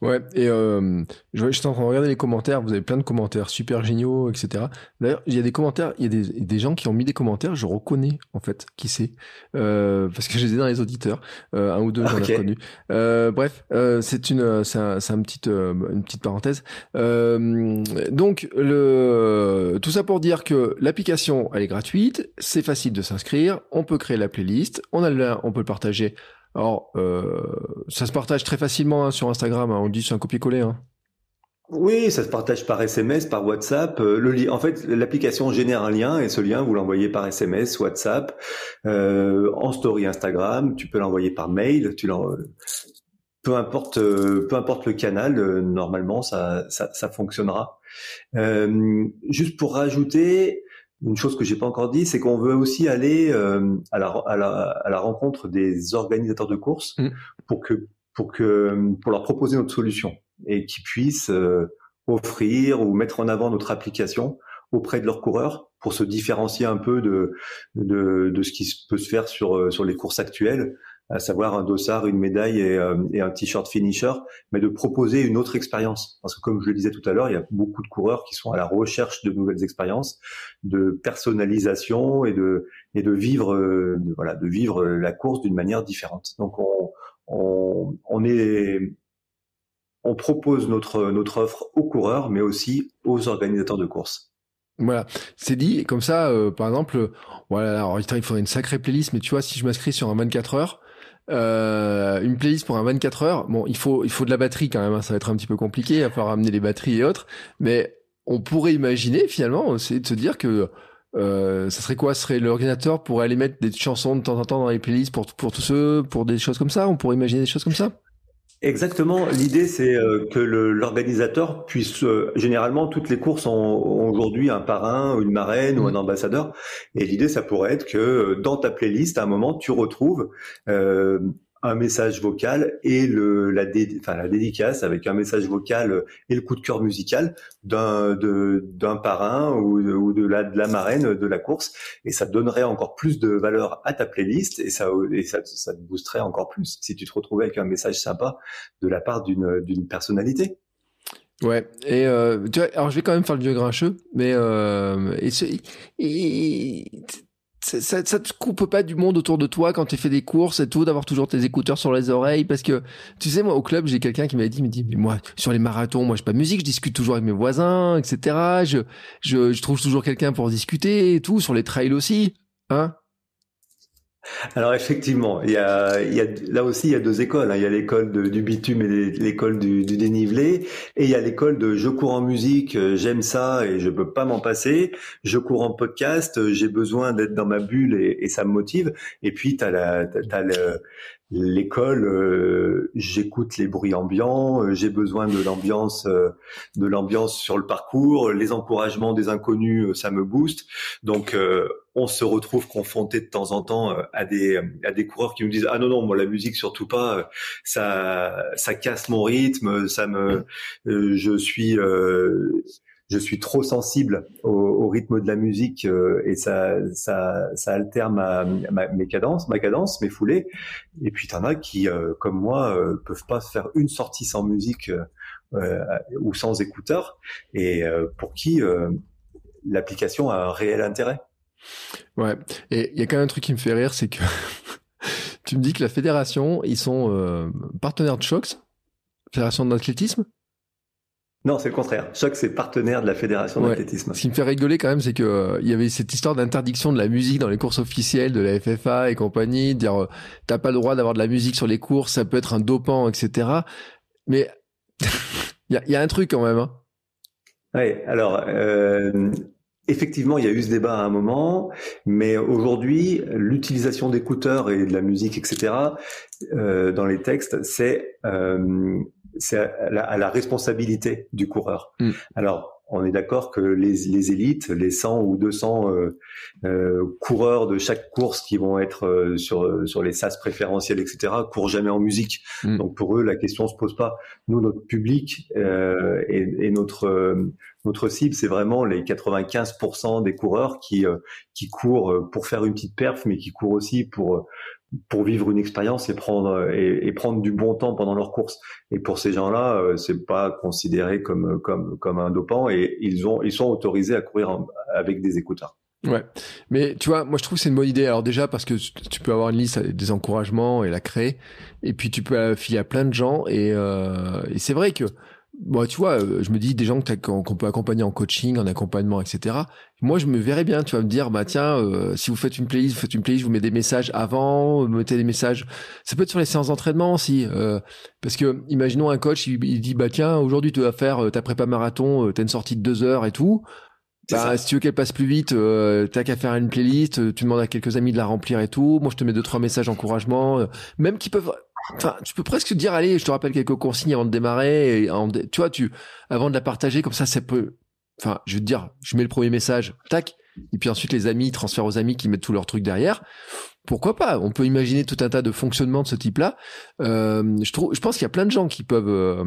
Ouais, et euh, je, suis en train de regarder les commentaires, vous avez plein de commentaires super géniaux, etc. D'ailleurs, il y a des commentaires, il y a des, des, gens qui ont mis des commentaires, je reconnais en fait qui c'est, euh, parce que je les ai dans les auditeurs, euh, un ou deux j'en ai reconnu. Euh, bref, euh, c'est une, c'est un, un petit, euh, une petite parenthèse. donc, le, tout ça pour dire que l'application, elle est gratuite, c'est facile de s'inscrire, on peut créer la playlist, on a le on peut le partager alors, euh, ça se partage très facilement hein, sur Instagram. Hein. on dit c'est un copier-coller. Hein. Oui, ça se partage par SMS, par WhatsApp. Euh, le en fait, l'application génère un lien et ce lien, vous l'envoyez par SMS, WhatsApp, euh, en story Instagram. Tu peux l'envoyer par mail. Tu peu importe, peu importe le canal, normalement, ça, ça, ça fonctionnera. juste pour rajouter, une chose que j'ai pas encore dit, c'est qu'on veut aussi aller euh, à, la, à, la, à, la, rencontre des organisateurs de courses mm. pour que pour que pour leur proposer notre solution et qu'ils puissent euh, offrir ou mettre en avant notre application auprès de leurs coureurs pour se différencier un peu de de, de ce qui peut se faire sur euh, sur les courses actuelles à savoir un dossard, une médaille et, euh, et un t-shirt finisher, mais de proposer une autre expérience. Parce que comme je le disais tout à l'heure, il y a beaucoup de coureurs qui sont à la recherche de nouvelles expériences, de personnalisation et de et de vivre euh, voilà de vivre la course d'une manière différente. Donc on, on, on est on propose notre notre offre aux coureurs, mais aussi aux organisateurs de courses. Voilà, c'est dit. Comme ça, euh, par exemple, voilà, alors, il faudrait une sacrée playlist, mais tu vois, si je m'inscris sur un 24 heures, euh, une playlist pour un 24 heures. Bon, il faut il faut de la batterie quand même. Hein, ça va être un petit peu compliqué à falloir amener les batteries et autres. Mais on pourrait imaginer finalement, c'est de se dire que euh, ça serait quoi? Serait l'organisateur pourrait aller mettre des chansons de temps en temps dans les playlists pour pour tous ceux, pour des choses comme ça? On pourrait imaginer des choses comme ça? Exactement. L'idée, c'est euh, que l'organisateur puisse. Euh, généralement, toutes les courses ont, aujourd'hui un parrain, une marraine ou un mmh. ambassadeur. Et l'idée, ça pourrait être que euh, dans ta playlist, à un moment, tu retrouves un message vocal et le, la, enfin, la dédicace avec un message vocal et le coup de cœur musical d'un d'un parrain ou, de, ou de, la, de la marraine de la course et ça donnerait encore plus de valeur à ta playlist et ça et ça, ça te boosterait encore plus si tu te retrouvais avec un message sympa de la part d'une d'une personnalité. Ouais, et euh, tu vois, alors je vais quand même faire le vieux grincheux, mais euh, et, et, ça, ça, te coupe pas du monde autour de toi quand tu fais des courses et tout, d'avoir toujours tes écouteurs sur les oreilles, parce que tu sais, moi au club, j'ai quelqu'un qui m'a dit, dit, mais moi sur les marathons, moi je pas musique, je discute toujours avec mes voisins, etc. Je, je, je trouve toujours quelqu'un pour discuter et tout, sur les trails aussi, hein alors effectivement, il y a, il y a, là aussi il y a deux écoles. Hein. Il y a l'école du bitume et l'école du, dénivelé, et il y a l'école de je cours en musique, euh, j'aime ça et je peux pas m'en passer. Je cours en podcast, euh, j'ai besoin d'être dans ma bulle et, et, ça me motive. Et puis t'as la, t'as le, l'école, euh, j'écoute les bruits ambiants, j'ai besoin de l'ambiance, de l'ambiance sur le parcours, les encouragements des inconnus, ça me booste. Donc on se retrouve confronté de temps en temps euh, à des à des coureurs qui nous disent ah non non moi la musique surtout pas euh, ça ça casse mon rythme ça me euh, je suis je suis trop sensible au, rythme de la musique et ça ça ça altère ma, ma mes cadences ma cadence mes foulées. Et puis t'en as qui comme moi peuvent pas faire une sortie sans musique ou sans écouteurs et pour qui l'application a un réel intérêt. Ouais, et il y a quand même un truc qui me fait rire, c'est que tu me dis que la fédération, ils sont euh, partenaires de Shox, fédération d'athlétisme non, c'est le contraire. Choc, c'est partenaire de la fédération d'athlétisme. Ce qui me fait rigoler quand même, c'est que euh, il y avait cette histoire d'interdiction de la musique dans les courses officielles de la FFA et compagnie, dire euh, t'as pas le droit d'avoir de la musique sur les courses, ça peut être un dopant, etc. Mais il y, a, y, a, un truc quand même. Hein. Oui, alors Effectivement, il y a eu ce débat à un moment, mais aujourd'hui, l'utilisation d'écouteurs et de la musique, etc., euh, dans les textes, c'est euh, à, à, la responsabilité du coureur. Mm. Alors, on est d'accord que les, les, élites, les 100 ou 200 euh, euh, coureurs de chaque course qui vont être euh, sur sur les sas préférentiels, etc., courent jamais en musique. Mm. Donc pour eux, la question se pose pas. Nous, notre public euh, et, et, notre euh, notre cible, c'est vraiment les 95% des coureurs qui qui courent pour faire une petite perf, mais qui courent aussi pour pour vivre une expérience et prendre et, prendre du bon temps pendant leur course. Et pour ces gens-là, euh, c'est pas considéré comme comme comme un dopant et ils ont ils sont autorisés à courir avec des écouteurs. Ouais, mais tu vois, moi je trouve que c'est une bonne idée. Alors déjà parce que tu peux avoir une liste des encouragements et la créer, et puis tu peux filer à plein de gens. Et, euh, et c'est vrai que Bon, tu vois, euh, je me dis des gens qu'on peut accompagner en coaching, en accompagnement, etc. Moi, je me verrais bien, tu vas me dire, bah tiens, euh, si vous faites une playlist, vous faites une playlist, vous mettez des messages avant, vous mettez des messages. Ça peut être sur les séances d'entraînement aussi, euh, parce que imaginons un coach, il, dit, bah tiens, aujourd'hui tu vas faire ta prépa marathon, t'as une sortie de deux heures et tout. Bah, si tu veux qu'elle passe plus vite, t'as qu'à faire une playlist, tu demandes à quelques amis de la remplir et tout. Moi, je te mets deux trois messages d'encouragement, même qui peuvent Enfin, tu peux presque dire, allez, je te rappelle quelques consignes avant de démarrer. Et tu vois, tu, avant de la partager, comme ça, ça peut. Enfin, je veux te dire, je mets le premier message, tac, et puis ensuite les amis transfèrent aux amis qui mettent tous leurs trucs derrière. Pourquoi pas? On peut imaginer tout un tas de fonctionnements de ce type-là. Euh, je trouve, je pense qu'il y a plein de gens qui peuvent euh,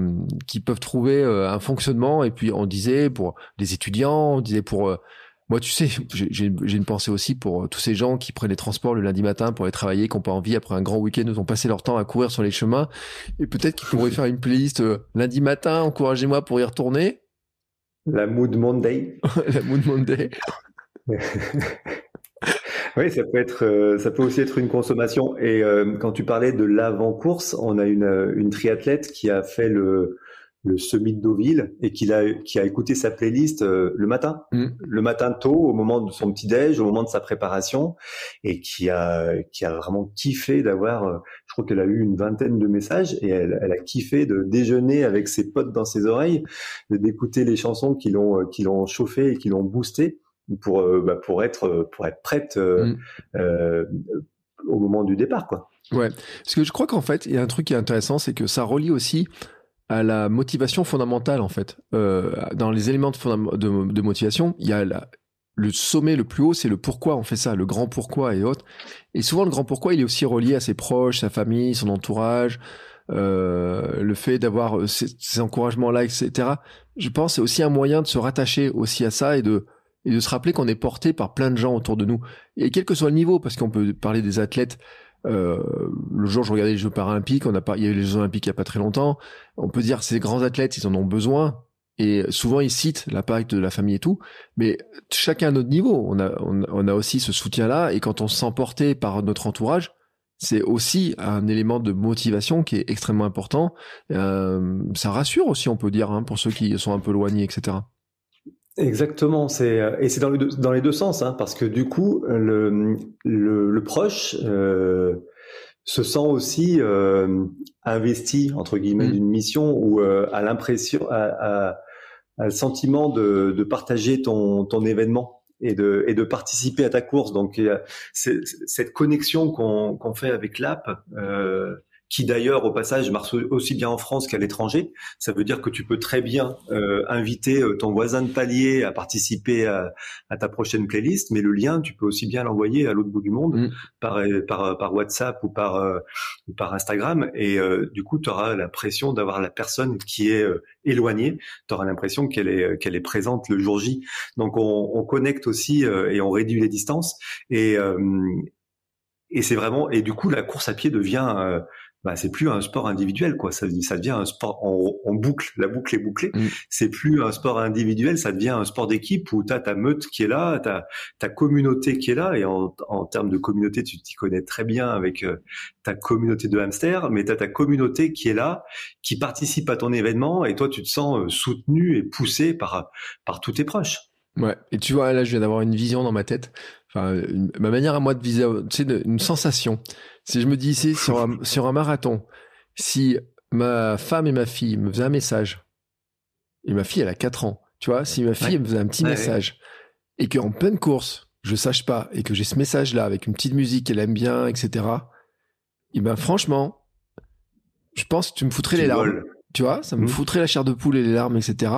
qui peuvent trouver euh, un fonctionnement. Et puis on disait pour les étudiants, on disait pour moi, tu sais, j'ai une pensée aussi pour euh, tous ces gens qui prennent les transports le lundi matin pour aller travailler, qui n'ont pas envie après un grand week-end, nous ont passé leur temps à courir sur les chemins. Et peut-être qu'ils pourraient faire une playlist euh, lundi matin, encouragez-moi pour y retourner. La Mood Monday. La Mood Monday. oui, ça peut être, euh, ça peut aussi être une consommation. Et quand tu parlais de l'avant-course, on a une, une triathlète qui a fait le, le semi de Deauville et qu'il a qui a écouté sa playlist euh, le matin, mm. le matin tôt au moment de son petit déj, au moment de sa préparation et qui a qui a vraiment kiffé d'avoir euh, je crois qu'elle a eu une vingtaine de messages et elle, elle, a kiffé de déjeuner avec ses potes dans ses oreilles, d'écouter les chansons qui l'ont euh, qui l'ont chauffé et qui l'ont boosté pour bah, pour être pour être prête mm. au moment du départ quoi. Ouais, parce que je crois qu'en fait, il y a un truc qui est intéressant, c'est que ça relie aussi à la motivation fondamentale en fait. Euh, dans les éléments de, motivation, il y a le sommet le plus haut, c'est le pourquoi on fait ça, le grand pourquoi et autres. Et souvent le grand pourquoi, il est aussi relié à ses proches, sa famille, son entourage, euh, le fait d'avoir euh, ces, encouragements-là, etc. Je pense c'est aussi un moyen de se rattacher aussi à ça et de et de se rappeler qu'on est porté par plein de gens autour de nous. Et quel que soit le niveau, parce qu'on peut parler des athlètes euh, le jour, je regardais les Jeux paralympiques. On a pas, il y a eu les Jeux olympiques il y a pas très longtemps. On peut dire ces grands athlètes, ils en ont besoin. Et souvent, ils citent l'impact de la famille et tout, mais chacun à notre niveau. On a, on, a aussi ce soutien-là, et quand on se sent porté par notre entourage, c'est aussi un élément de motivation qui est extrêmement important. Euh, ça rassure aussi, on peut dire, hein, pour ceux qui sont un peu éloignés, etc. Exactement, c'est et c'est dans, le, dans les deux sens, hein, parce que du coup, le, le, le proche euh, se sent aussi euh, investi entre guillemets mmh. d'une mission ou euh, a l'impression, a, a, le sentiment de, de partager ton, ton événement et de, et de participer à ta course. Donc, c'est cette connexion qu'on qu'on fait avec l'app. Euh, qui d'ailleurs au passage marche aussi bien en France qu'à l'étranger. Ça veut dire que tu peux très bien euh, inviter euh, ton voisin de palier à participer à, à, ta prochaine playlist, mais le lien, tu peux aussi bien l'envoyer à l'autre bout du monde mm. par, par, par WhatsApp ou par, euh, ou par Instagram, et euh, du coup, tu auras l'impression d'avoir la personne qui est éloignée, tu auras l'impression qu'elle est, qu'elle est présente le jour J. Donc on, on connecte aussi et on réduit les distances, et, et c'est vraiment, et du coup, la course à pied devient bah, c'est plus un sport individuel, quoi. Ça, ça devient un sport en, boucle. La boucle est bouclée. Mm. C'est plus un sport individuel, ça devient un sport d'équipe où tu as ta meute qui est là, tu ta communauté qui est là. Et en, en termes de communauté, tu t'y connais très bien avec euh, ta communauté de hamsters, mais tu as ta communauté qui est là, qui participe à ton événement, et toi, tu te sens euh, soutenu et poussé par, par tous tes proches. Ouais, et tu vois, là, je viens d'avoir une vision dans ma tête. Enfin, ma manière à moi de viser, tu sais, une sensation. Si je me dis ici, sur un, sur un marathon, si ma femme et ma fille me faisaient un message, et ma fille, elle a 4 ans, tu vois, si ma fille me faisait un petit message, et qu'en pleine course, je sache pas, et que j'ai ce message-là avec une petite musique qu'elle aime bien, etc., et ben franchement, je pense que tu me foutrais les larmes. Tu vois, ça me mmh. foutrait la chair de poule et les larmes, etc.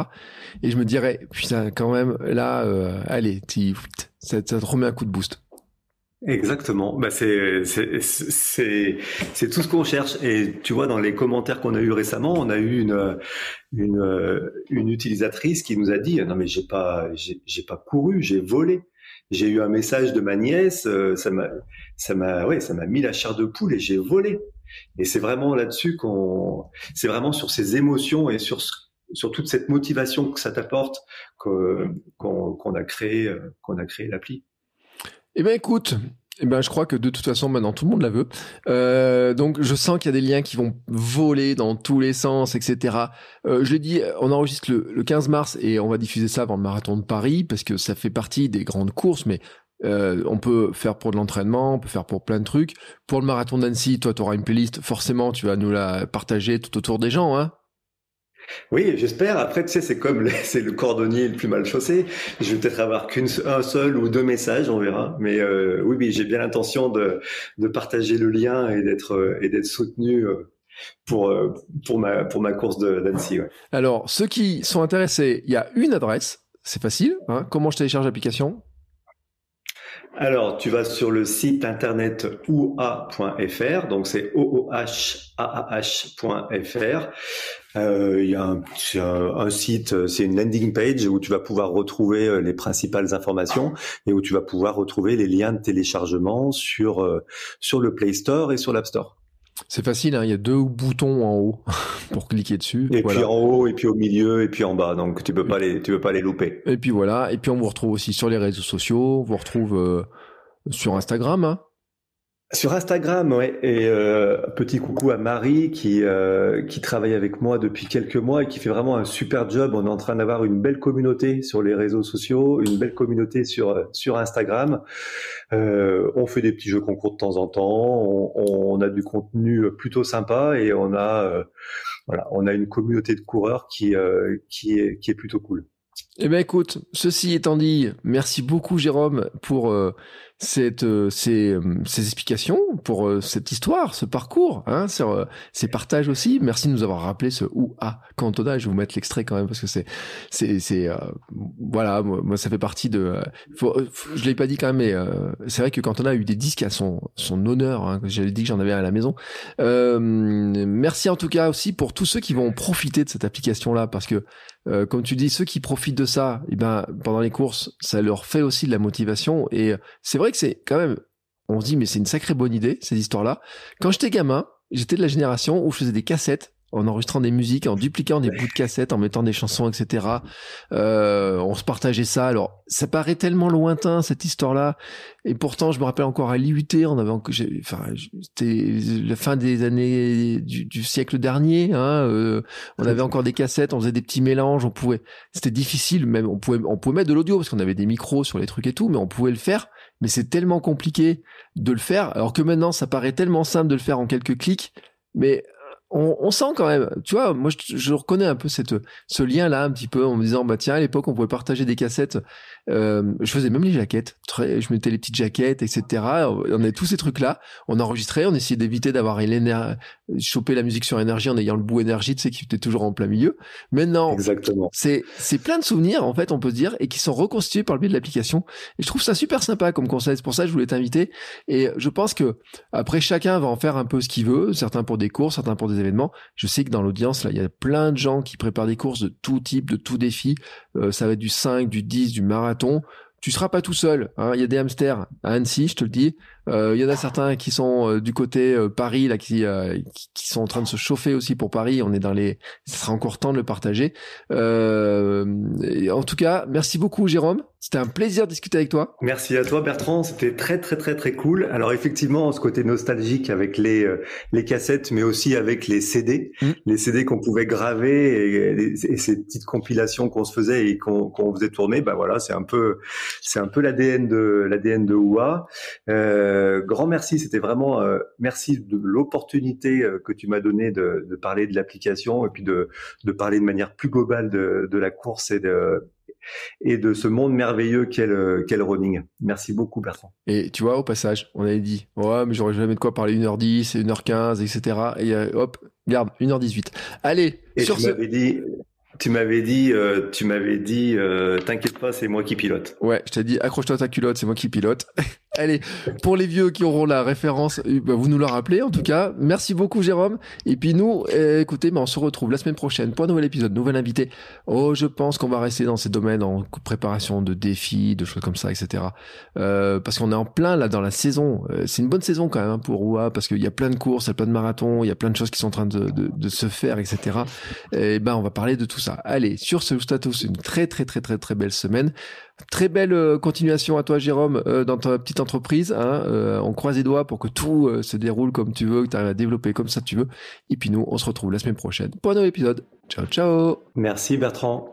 Et je me dirais, putain, quand même, là, euh, allez, ça, ça te remet un coup de boost. Exactement. Bah c'est c'est c'est c'est tout ce qu'on cherche. Et tu vois, dans les commentaires qu'on a eu récemment, on a eu une une une utilisatrice qui nous a dit non mais j'ai pas j'ai pas couru, j'ai volé. J'ai eu un message de ma nièce, euh, ça m'a ça m'a ouais ça m'a mis la chair de poule et j'ai volé. Et c'est vraiment là-dessus qu'on c'est vraiment sur ces émotions et sur sur toute cette motivation que ça t'apporte qu'on a créé qu'on a créé l'appli. Eh ben écoute, eh ben, je crois que de toute façon, maintenant, tout le monde la veut. Euh, donc, je sens qu'il y a des liens qui vont voler dans tous les sens, etc. Euh, je l'ai dit, on enregistre le, le, 15 mars et on va diffuser ça avant le marathon de Paris parce que ça fait partie des grandes courses, mais euh, on peut faire pour de l'entraînement, on peut faire pour plein de trucs. Pour le marathon d'Annecy, toi, tu auras une playlist. Forcément, tu vas nous la partager tout autour des gens, hein oui, j'espère. Après, tu sais, c'est comme c'est le cordonnier le plus mal chaussé. Je vais peut-être avoir qu'un seul ou deux messages, on verra. Mais euh, oui, oui, j'ai bien l'intention de, de partager le lien et d'être euh, et d'être soutenu pour pour ma pour ma course de d'Annecy. Alors, ceux qui sont intéressés, il y a une adresse. C'est facile. Hein. Comment je télécharge l'application? Alors, tu vas sur le site internet oua.fr, donc c'est oohaah.fr. Euh, il y a un, site, c'est une landing page où tu vas pouvoir retrouver euh, les principales informations et où tu vas pouvoir retrouver les liens de téléchargement sur euh, sur le Play Store et sur l'App Store. C'est facile, hein, il y a deux boutons en haut pour cliquer dessus. Et puis en haut, et puis au milieu, et puis en bas. Donc tu peux pas les, tu peux pas les louper. Et puis voilà. Et puis on vous retrouve aussi sur les réseaux sociaux. On vous retrouve euh, sur Instagram. Hein. Sur Instagram, ouais. Et euh, petit coucou à Marie qui euh, qui travaille avec moi depuis quelques mois et qui fait vraiment un super job. On est en train d'avoir une belle communauté sur les réseaux sociaux, une belle communauté sur sur Instagram. Euh, on fait des petits jeux concours de temps en temps. On, on a du contenu plutôt sympa et on a euh, voilà, on a une communauté de coureurs qui euh, qui est qui est plutôt cool. Eh ben écoute, ceci étant dit, merci beaucoup Jérôme pour euh, cette, euh, ces, euh, ces, explications, pour euh, cette histoire, ce parcours, hein, sur, ces partages aussi. Merci de nous avoir rappelé ce ou à Cantona. Je vais vous mettre l'extrait quand même parce que c'est, c'est, c'est, voilà, moi, ça fait partie de. Faut, je l'ai pas dit quand même, mais c'est vrai que Cantona a eu des disques à son son honneur. Hein, J'avais dit que j'en avais à la maison. merci en tout cas aussi pour tous ceux qui vont profiter de cette application là parce que comme tu dis, ceux qui profitent de ça, eh ben pendant les courses, ça leur fait aussi de la motivation et c'est vrai que c'est quand même, on se dit, mais c'est une sacrée bonne idée, ces histoires-là. Quand j'étais gamin, j'étais de la génération où je faisais des cassettes en enregistrant des musiques, en dupliquant des bouts de cassettes, en mettant des chansons, etc. Euh, on se partageait ça. Alors, ça paraît tellement lointain cette histoire-là, et pourtant, je me rappelle encore à l'IUT, on avait, enfin, c'était la fin des années du, siècle dernier. Hein, euh, on avait encore des cassettes, on faisait des petits mélanges, on pouvait. C'était difficile, même on pouvait, on pouvait mettre de l'audio parce qu'on avait des micros sur les trucs et tout, mais on pouvait le faire. Mais c'est tellement compliqué de le faire, alors que maintenant, ça paraît tellement simple de le faire en quelques clics. Mais on, sent quand même, tu vois, moi je, reconnais un peu cette, ce lien-là un petit peu en me disant, bah tiens, à l'époque on pouvait partager des cassettes, euh, je faisais même les jaquettes, très, je mettais les petites jaquettes, etc. On avait tous ces trucs-là, on enregistrait, on essayait d'éviter d'avoir choper la musique sur énergie en ayant le bout énergie, tu sais, qui était toujours en plein milieu. Maintenant, exactement, c'est c'est plein de souvenirs en fait, on peut se dire, et qui sont reconstitués par le biais de l'application. Et je trouve ça super sympa comme conseil. C'est pour ça que je voulais t'inviter. Et je pense que après chacun va en faire un peu ce qu'il veut, certains pour des cours, certains pour des Je sais que dans l'audience, là, il y a plein de gens qui préparent des courses de tout type, de tout défi. Euh, ça va être du 5, du 10, du marathon. Tu seras pas tout seul. Hein. Il y a des hamsters à Annecy, je te le dis. Euh, il y en a certains qui sont euh, du côté euh, Paris là, qui, qui, sont en train de se chauffer aussi pour Paris. On est dans les, ce sera encore temps de le partager. en tout cas, merci beaucoup Jérôme. C'était un plaisir de discuter avec toi. Merci à toi Bertrand. C'était très très très très cool. Alors effectivement, ce côté nostalgique avec les les cassettes, mais aussi avec les CD, mmh. les CD qu'on pouvait graver et, et, ces petites compilations qu'on se faisait et qu'on qu'on faisait tourner. Bah voilà, c'est un peu c'est un peu l'ADN de l'ADN de OUA. Euh, euh, grand merci, c'était vraiment euh, merci de l'opportunité euh, que tu m'as donné de, de, parler de l'application et puis de, de, parler de manière plus globale de, de la course et de, et de ce monde merveilleux qu'est le, running. Merci beaucoup Bertrand. Et tu vois, au passage, on avait dit, ouais, mais j'aurais jamais de quoi parler 1h10 et 1h15, etc. Et hop, garde, 1h18. Allez, et sur tu ce... dit, tu m'avais dit, euh, tu m'avais dit, euh, t'inquiète pas, c'est moi qui pilote. Ouais, je t'ai dit, accroche-toi ta culotte, c'est moi qui pilote. Allez, pour les vieux qui auront la référence, euh, bah, vous nous la rappelez en tout cas. Merci beaucoup Jérôme. Et puis nous, écoutez, bah, on se retrouve la semaine prochaine pour un nouvel épisode, nouvel invité. Oh, je pense qu'on va rester dans ces domaines en préparation de défis, de choses comme ça, etc. parce qu'on est en plein là dans la saison. c'est une bonne saison quand même hein, pour Oua parce qu'il y a plein de courses, il y a plein de marathons, il y a plein de choses qui sont en train de, se faire, etc. Et ben, on va parler de tout ça. Allez, sur ce status, une très très très très très belle semaine. Très belle euh, continuation à toi, Jérôme, euh, dans ta petite entreprise. Hein, euh, on croise les doigts pour que tout se déroule comme tu veux, que tu arrives à développer comme ça tu veux. Et puis nous, on se retrouve la semaine prochaine pour un nouvel épisode. Ciao, ciao. Merci Bertrand.